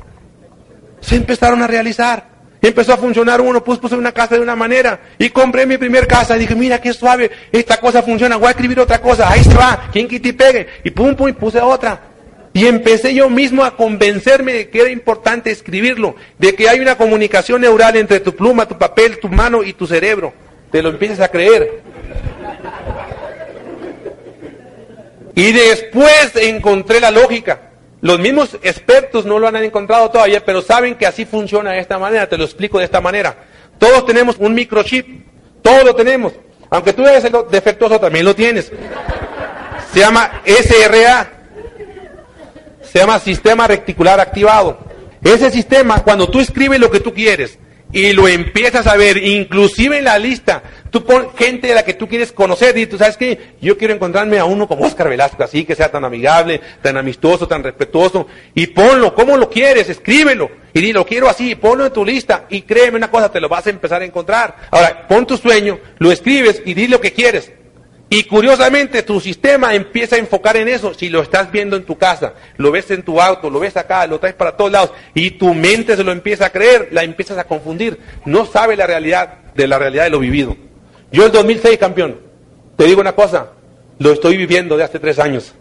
Se empezaron a realizar. Empezó a funcionar uno, pues puse una casa de una manera y compré mi primer casa. Y dije, mira qué suave, esta cosa funciona, voy a escribir otra cosa, ahí se va, quien quite y pegue. Y pum, pum, y puse otra. Y empecé yo mismo a convencerme de que era importante escribirlo, de que hay una comunicación neural entre tu pluma, tu papel, tu mano y tu cerebro. Te lo empiezas a creer. Y después encontré la lógica. Los mismos expertos no lo han encontrado todavía, pero saben que así funciona de esta manera. Te lo explico de esta manera. Todos tenemos un microchip. Todos lo tenemos. Aunque tú eres defectuoso, también lo tienes. Se llama SRA. Se llama Sistema Reticular Activado. Ese sistema, cuando tú escribes lo que tú quieres y lo empiezas a ver, inclusive en la lista, Tú pon gente de la que tú quieres conocer y tú sabes que yo quiero encontrarme a uno como Oscar Velasco, así que sea tan amigable, tan amistoso, tan respetuoso. Y ponlo, ¿cómo lo quieres? Escríbelo. Y di, lo quiero así, ponlo en tu lista. Y créeme una cosa, te lo vas a empezar a encontrar. Ahora, pon tu sueño, lo escribes y di lo que quieres. Y curiosamente tu sistema empieza a enfocar en eso. Si lo estás viendo en tu casa, lo ves en tu auto, lo ves acá, lo traes para todos lados y tu mente se lo empieza a creer, la empiezas a confundir. No sabe la realidad de la realidad de lo vivido. Yo el 2006, campeón, te digo una cosa, lo estoy viviendo de hace tres años.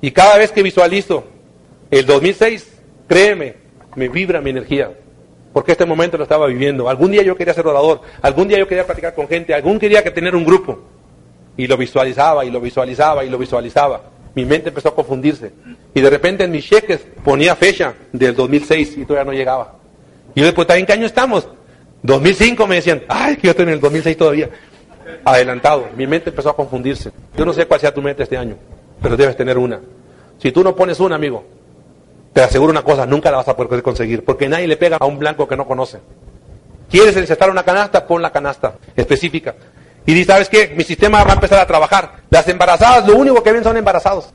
Y cada vez que visualizo el 2006, créeme, me vibra mi energía. Porque este momento lo estaba viviendo. Algún día yo quería ser orador, algún día yo quería platicar con gente, algún día que tener un grupo. Y lo visualizaba, y lo visualizaba, y lo visualizaba. Mi mente empezó a confundirse. Y de repente en mis cheques ponía fecha del 2006 y todavía no llegaba. Y yo después, ¿en qué año estamos? 2005 me decían, ay, que yo estoy en el 2006 todavía. Adelantado. Mi mente empezó a confundirse. Yo no sé cuál sea tu mente este año, pero debes tener una. Si tú no pones una, amigo, te aseguro una cosa, nunca la vas a poder conseguir, porque nadie le pega a un blanco que no conoce. ¿Quieres insertar una canasta? Pon la canasta específica. Y di, ¿sabes qué? Mi sistema va a empezar a trabajar. Las embarazadas, lo único que ven son embarazados.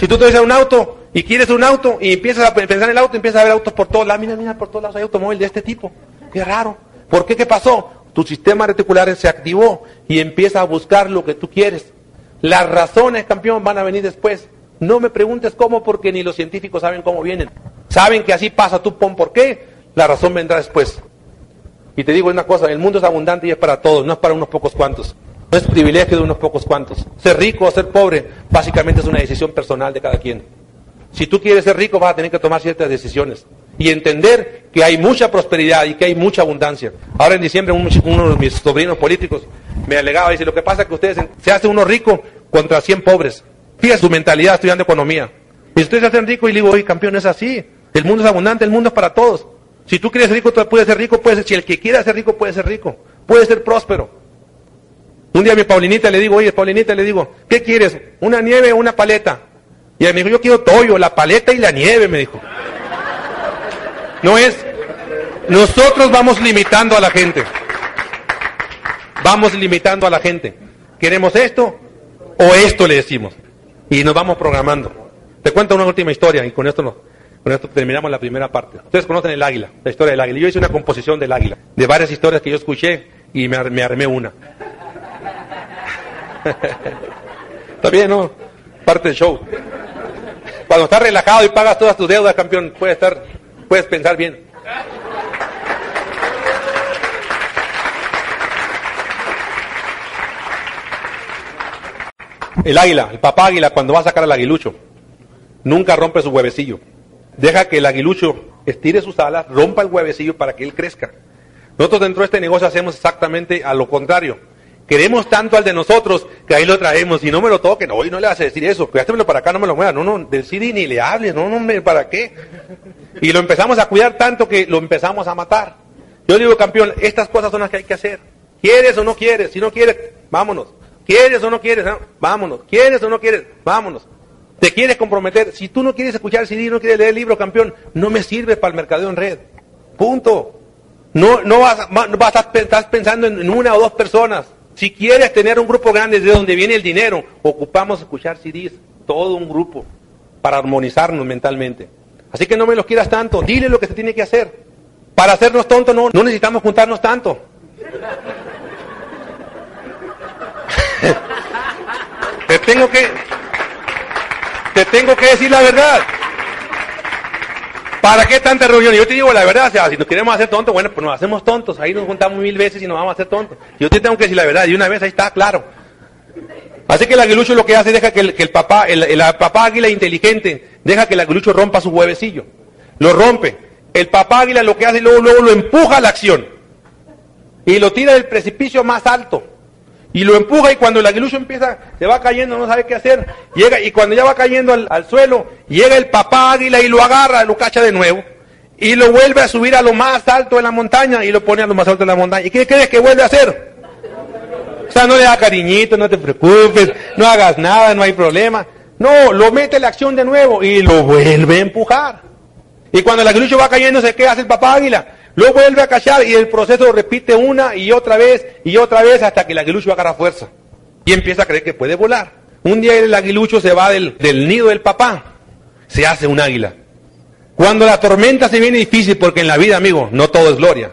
Si tú te ves un auto y quieres un auto y empiezas a pensar en el auto, empiezas a ver autos por todos lados. Mira, mira, por todos lados hay automóvil de este tipo. Qué raro. ¿Por qué? ¿Qué pasó? Tu sistema reticular se activó y empieza a buscar lo que tú quieres. Las razones, campeón, van a venir después. No me preguntes cómo, porque ni los científicos saben cómo vienen. Saben que así pasa, tú pon por qué, la razón vendrá después. Y te digo una cosa, el mundo es abundante y es para todos, no es para unos pocos cuantos. No es privilegio de unos pocos cuantos. Ser rico o ser pobre, básicamente es una decisión personal de cada quien. Si tú quieres ser rico, vas a tener que tomar ciertas decisiones y entender que hay mucha prosperidad y que hay mucha abundancia. Ahora en diciembre uno de mis sobrinos políticos me alegaba, dice, lo que pasa es que ustedes se hace uno rico contra 100 pobres. Fíjate su mentalidad estudiando economía. Y ustedes se hacen rico y le digo, oye, campeón, es así. El mundo es abundante, el mundo es para todos. Si tú quieres ser rico, tú puedes ser rico, puedes si el que quiera ser rico puede ser rico, puede ser próspero. Un día a mi Paulinita le digo, oye, Paulinita le digo, ¿qué quieres? ¿Una nieve o una paleta? Y él me dijo, yo quiero toyo, la paleta y la nieve, me dijo. No es, nosotros vamos limitando a la gente. Vamos limitando a la gente. ¿Queremos esto o esto le decimos? Y nos vamos programando. Te cuento una última historia y con esto no, con esto terminamos la primera parte. Ustedes conocen el águila, la historia del águila. Yo hice una composición del águila, de varias historias que yo escuché y me, armé una. <laughs> Está bien, ¿no? Parte del show. Cuando estás relajado y pagas todas tus deudas, campeón, puede estar Puedes pensar bien. El águila, el papá águila, cuando va a sacar al aguilucho, nunca rompe su huevecillo. Deja que el aguilucho estire sus alas, rompa el huevecillo para que él crezca. Nosotros dentro de este negocio hacemos exactamente a lo contrario. Queremos tanto al de nosotros que ahí lo traemos y no me lo toquen. Hoy no le vas a decir eso, cuídatelo para acá, no me lo muevas. No, no, decide ni le hables, no, no, ¿para qué? Y lo empezamos a cuidar tanto que lo empezamos a matar. Yo digo, campeón, estas cosas son las que hay que hacer. ¿Quieres o no quieres? Si no quieres, vámonos. ¿Quieres o no quieres? Vámonos. ¿Quieres o no quieres? Vámonos. ¿Te quieres comprometer? Si tú no quieres escuchar el CD, no quieres leer el libro, campeón, no me sirve para el mercadeo en red. Punto. No, no vas, a, estás pensando en una o dos personas. Si quieres tener un grupo grande de donde viene el dinero, ocupamos escuchar CDs, todo un grupo, para armonizarnos mentalmente. Así que no me los quieras tanto, dile lo que se tiene que hacer. Para hacernos tontos no, no necesitamos juntarnos tanto. <laughs> te tengo que, te tengo que decir la verdad. ¿Para qué tanta reunión? Yo te digo la verdad, o sea, si nos queremos hacer tontos, bueno, pues nos hacemos tontos, ahí nos juntamos mil veces y nos vamos a hacer tontos. Yo te tengo que decir la verdad, y una vez ahí está claro. Así que el aguilucho lo que hace, deja que el, papá, el, papá águila inteligente, deja que el aguilucho rompa su huevecillo. Lo rompe. El papá águila lo que hace, luego, luego lo empuja a la acción. Y lo tira del precipicio más alto y lo empuja y cuando el aguilucho empieza, se va cayendo, no sabe qué hacer, llega y cuando ya va cayendo al, suelo, llega el papá águila y lo agarra, lo cacha de nuevo y lo vuelve a subir a lo más alto de la montaña y lo pone a lo más alto de la montaña. ¿Y qué crees que vuelve a hacer? O sea, no le da cariñito, no te preocupes, no hagas nada, no hay problema. No, lo mete la acción de nuevo y lo vuelve a empujar. Y cuando el aguilucho va cayendo, ¿qué hace el papá águila? Lo vuelve a cachar y el proceso lo repite una y otra vez y otra vez hasta que el aguilucho agarra fuerza y empieza a creer que puede volar. Un día el aguilucho se va del, nido del papá, se hace un águila. Cuando la tormenta se viene difícil, porque en la vida, amigo, no todo es gloria.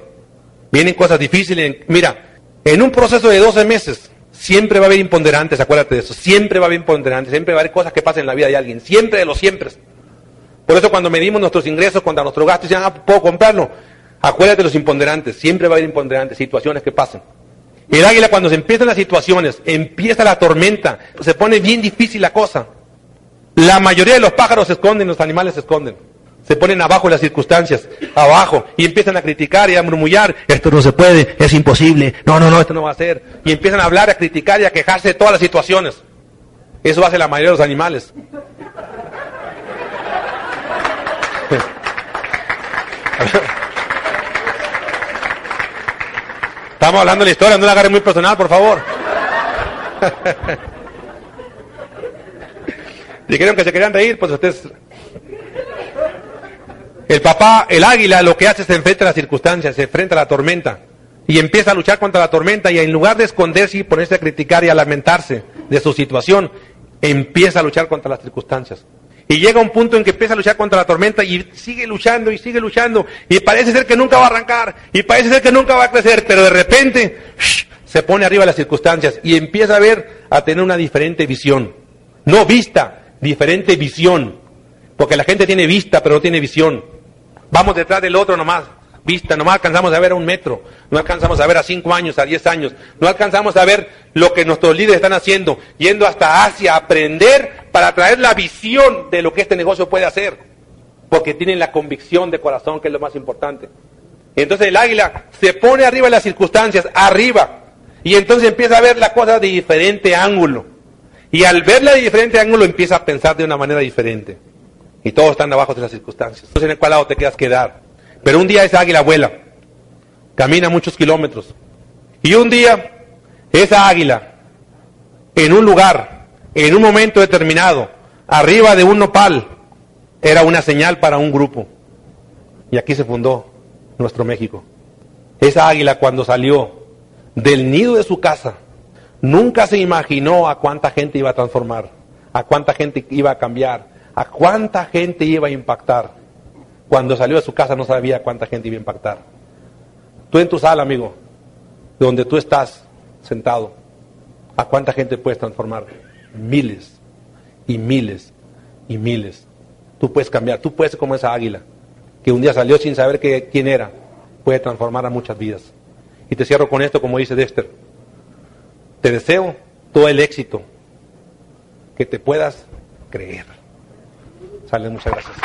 Vienen cosas difíciles. Mira, en un proceso de 12 meses, siempre va a haber imponderantes, acuérdate de eso. Siempre va a haber imponderantes, siempre va a haber cosas que pasan en la vida de alguien. Siempre de los siempre. Por eso cuando medimos nuestros ingresos contra nuestro gasto, dicen, ah, puedo comprarlo. Acuérdate de los imponderantes, siempre va a haber imponderantes, situaciones que pasan. El águila cuando se empiezan las situaciones, empieza la tormenta, se pone bien difícil la cosa. La mayoría de los pájaros se esconden, los animales se esconden. Se ponen abajo las circunstancias, abajo, y empiezan a criticar y a murmullar, esto no se puede, es imposible, no, no, no, esto no va a ser. Y empiezan a hablar, a criticar y a quejarse de todas las situaciones. Eso hace la mayoría de los animales. <laughs> Estamos hablando de la historia, no la agarre muy personal, por favor. <laughs> Dijeron que se querían reír, pues ustedes... El papá, el águila, lo que hace es se enfrenta a las circunstancias, se enfrenta a la tormenta y empieza a luchar contra la tormenta y en lugar de esconderse y ponerse a criticar y a lamentarse de su situación, empieza a luchar contra las circunstancias. Y llega un punto en que empieza a luchar contra la tormenta y sigue luchando y sigue luchando. Y parece ser que nunca va a arrancar. Y parece ser que nunca va a crecer. Pero de repente se pone arriba las circunstancias y empieza a ver, a tener una diferente visión. No vista, diferente visión. Porque la gente tiene vista, pero no tiene visión. Vamos detrás del otro nomás vista, no alcanzamos a ver a un metro, no alcanzamos a ver a cinco años, a diez años, no alcanzamos a ver lo que nuestros líderes están haciendo, yendo hasta Asia a aprender para traer la visión de lo que este negocio puede hacer, porque tienen la convicción de corazón, que es lo más importante. entonces el águila se pone arriba de las circunstancias, arriba, y entonces empieza a ver la cosa de diferente ángulo. Y al verla de diferente ángulo empieza a pensar de una manera diferente. Y todos están abajo de las circunstancias. Entonces, ¿en cuál lado te quedas quedar? Pero un día esa águila vuela, camina muchos kilómetros. Y un día esa águila, en un lugar, en un momento determinado, arriba de un nopal, era una señal para un grupo. Y aquí se fundó nuestro México. Esa águila cuando salió del nido de su casa, nunca se imaginó a cuánta gente iba a transformar, a cuánta gente iba a cambiar, a cuánta gente iba a impactar. Cuando salió de su casa no sabía cuánta gente iba a impactar. Tú en tu sala, amigo, donde tú estás sentado, ¿a cuánta gente puedes transformar? Miles y miles y miles. Tú puedes cambiar, tú puedes ser como esa águila, que un día salió sin saber quién era, puede transformar a muchas vidas. Y te cierro con esto, como dice Dexter. Te deseo todo el éxito que te puedas creer. Sale, muchas gracias.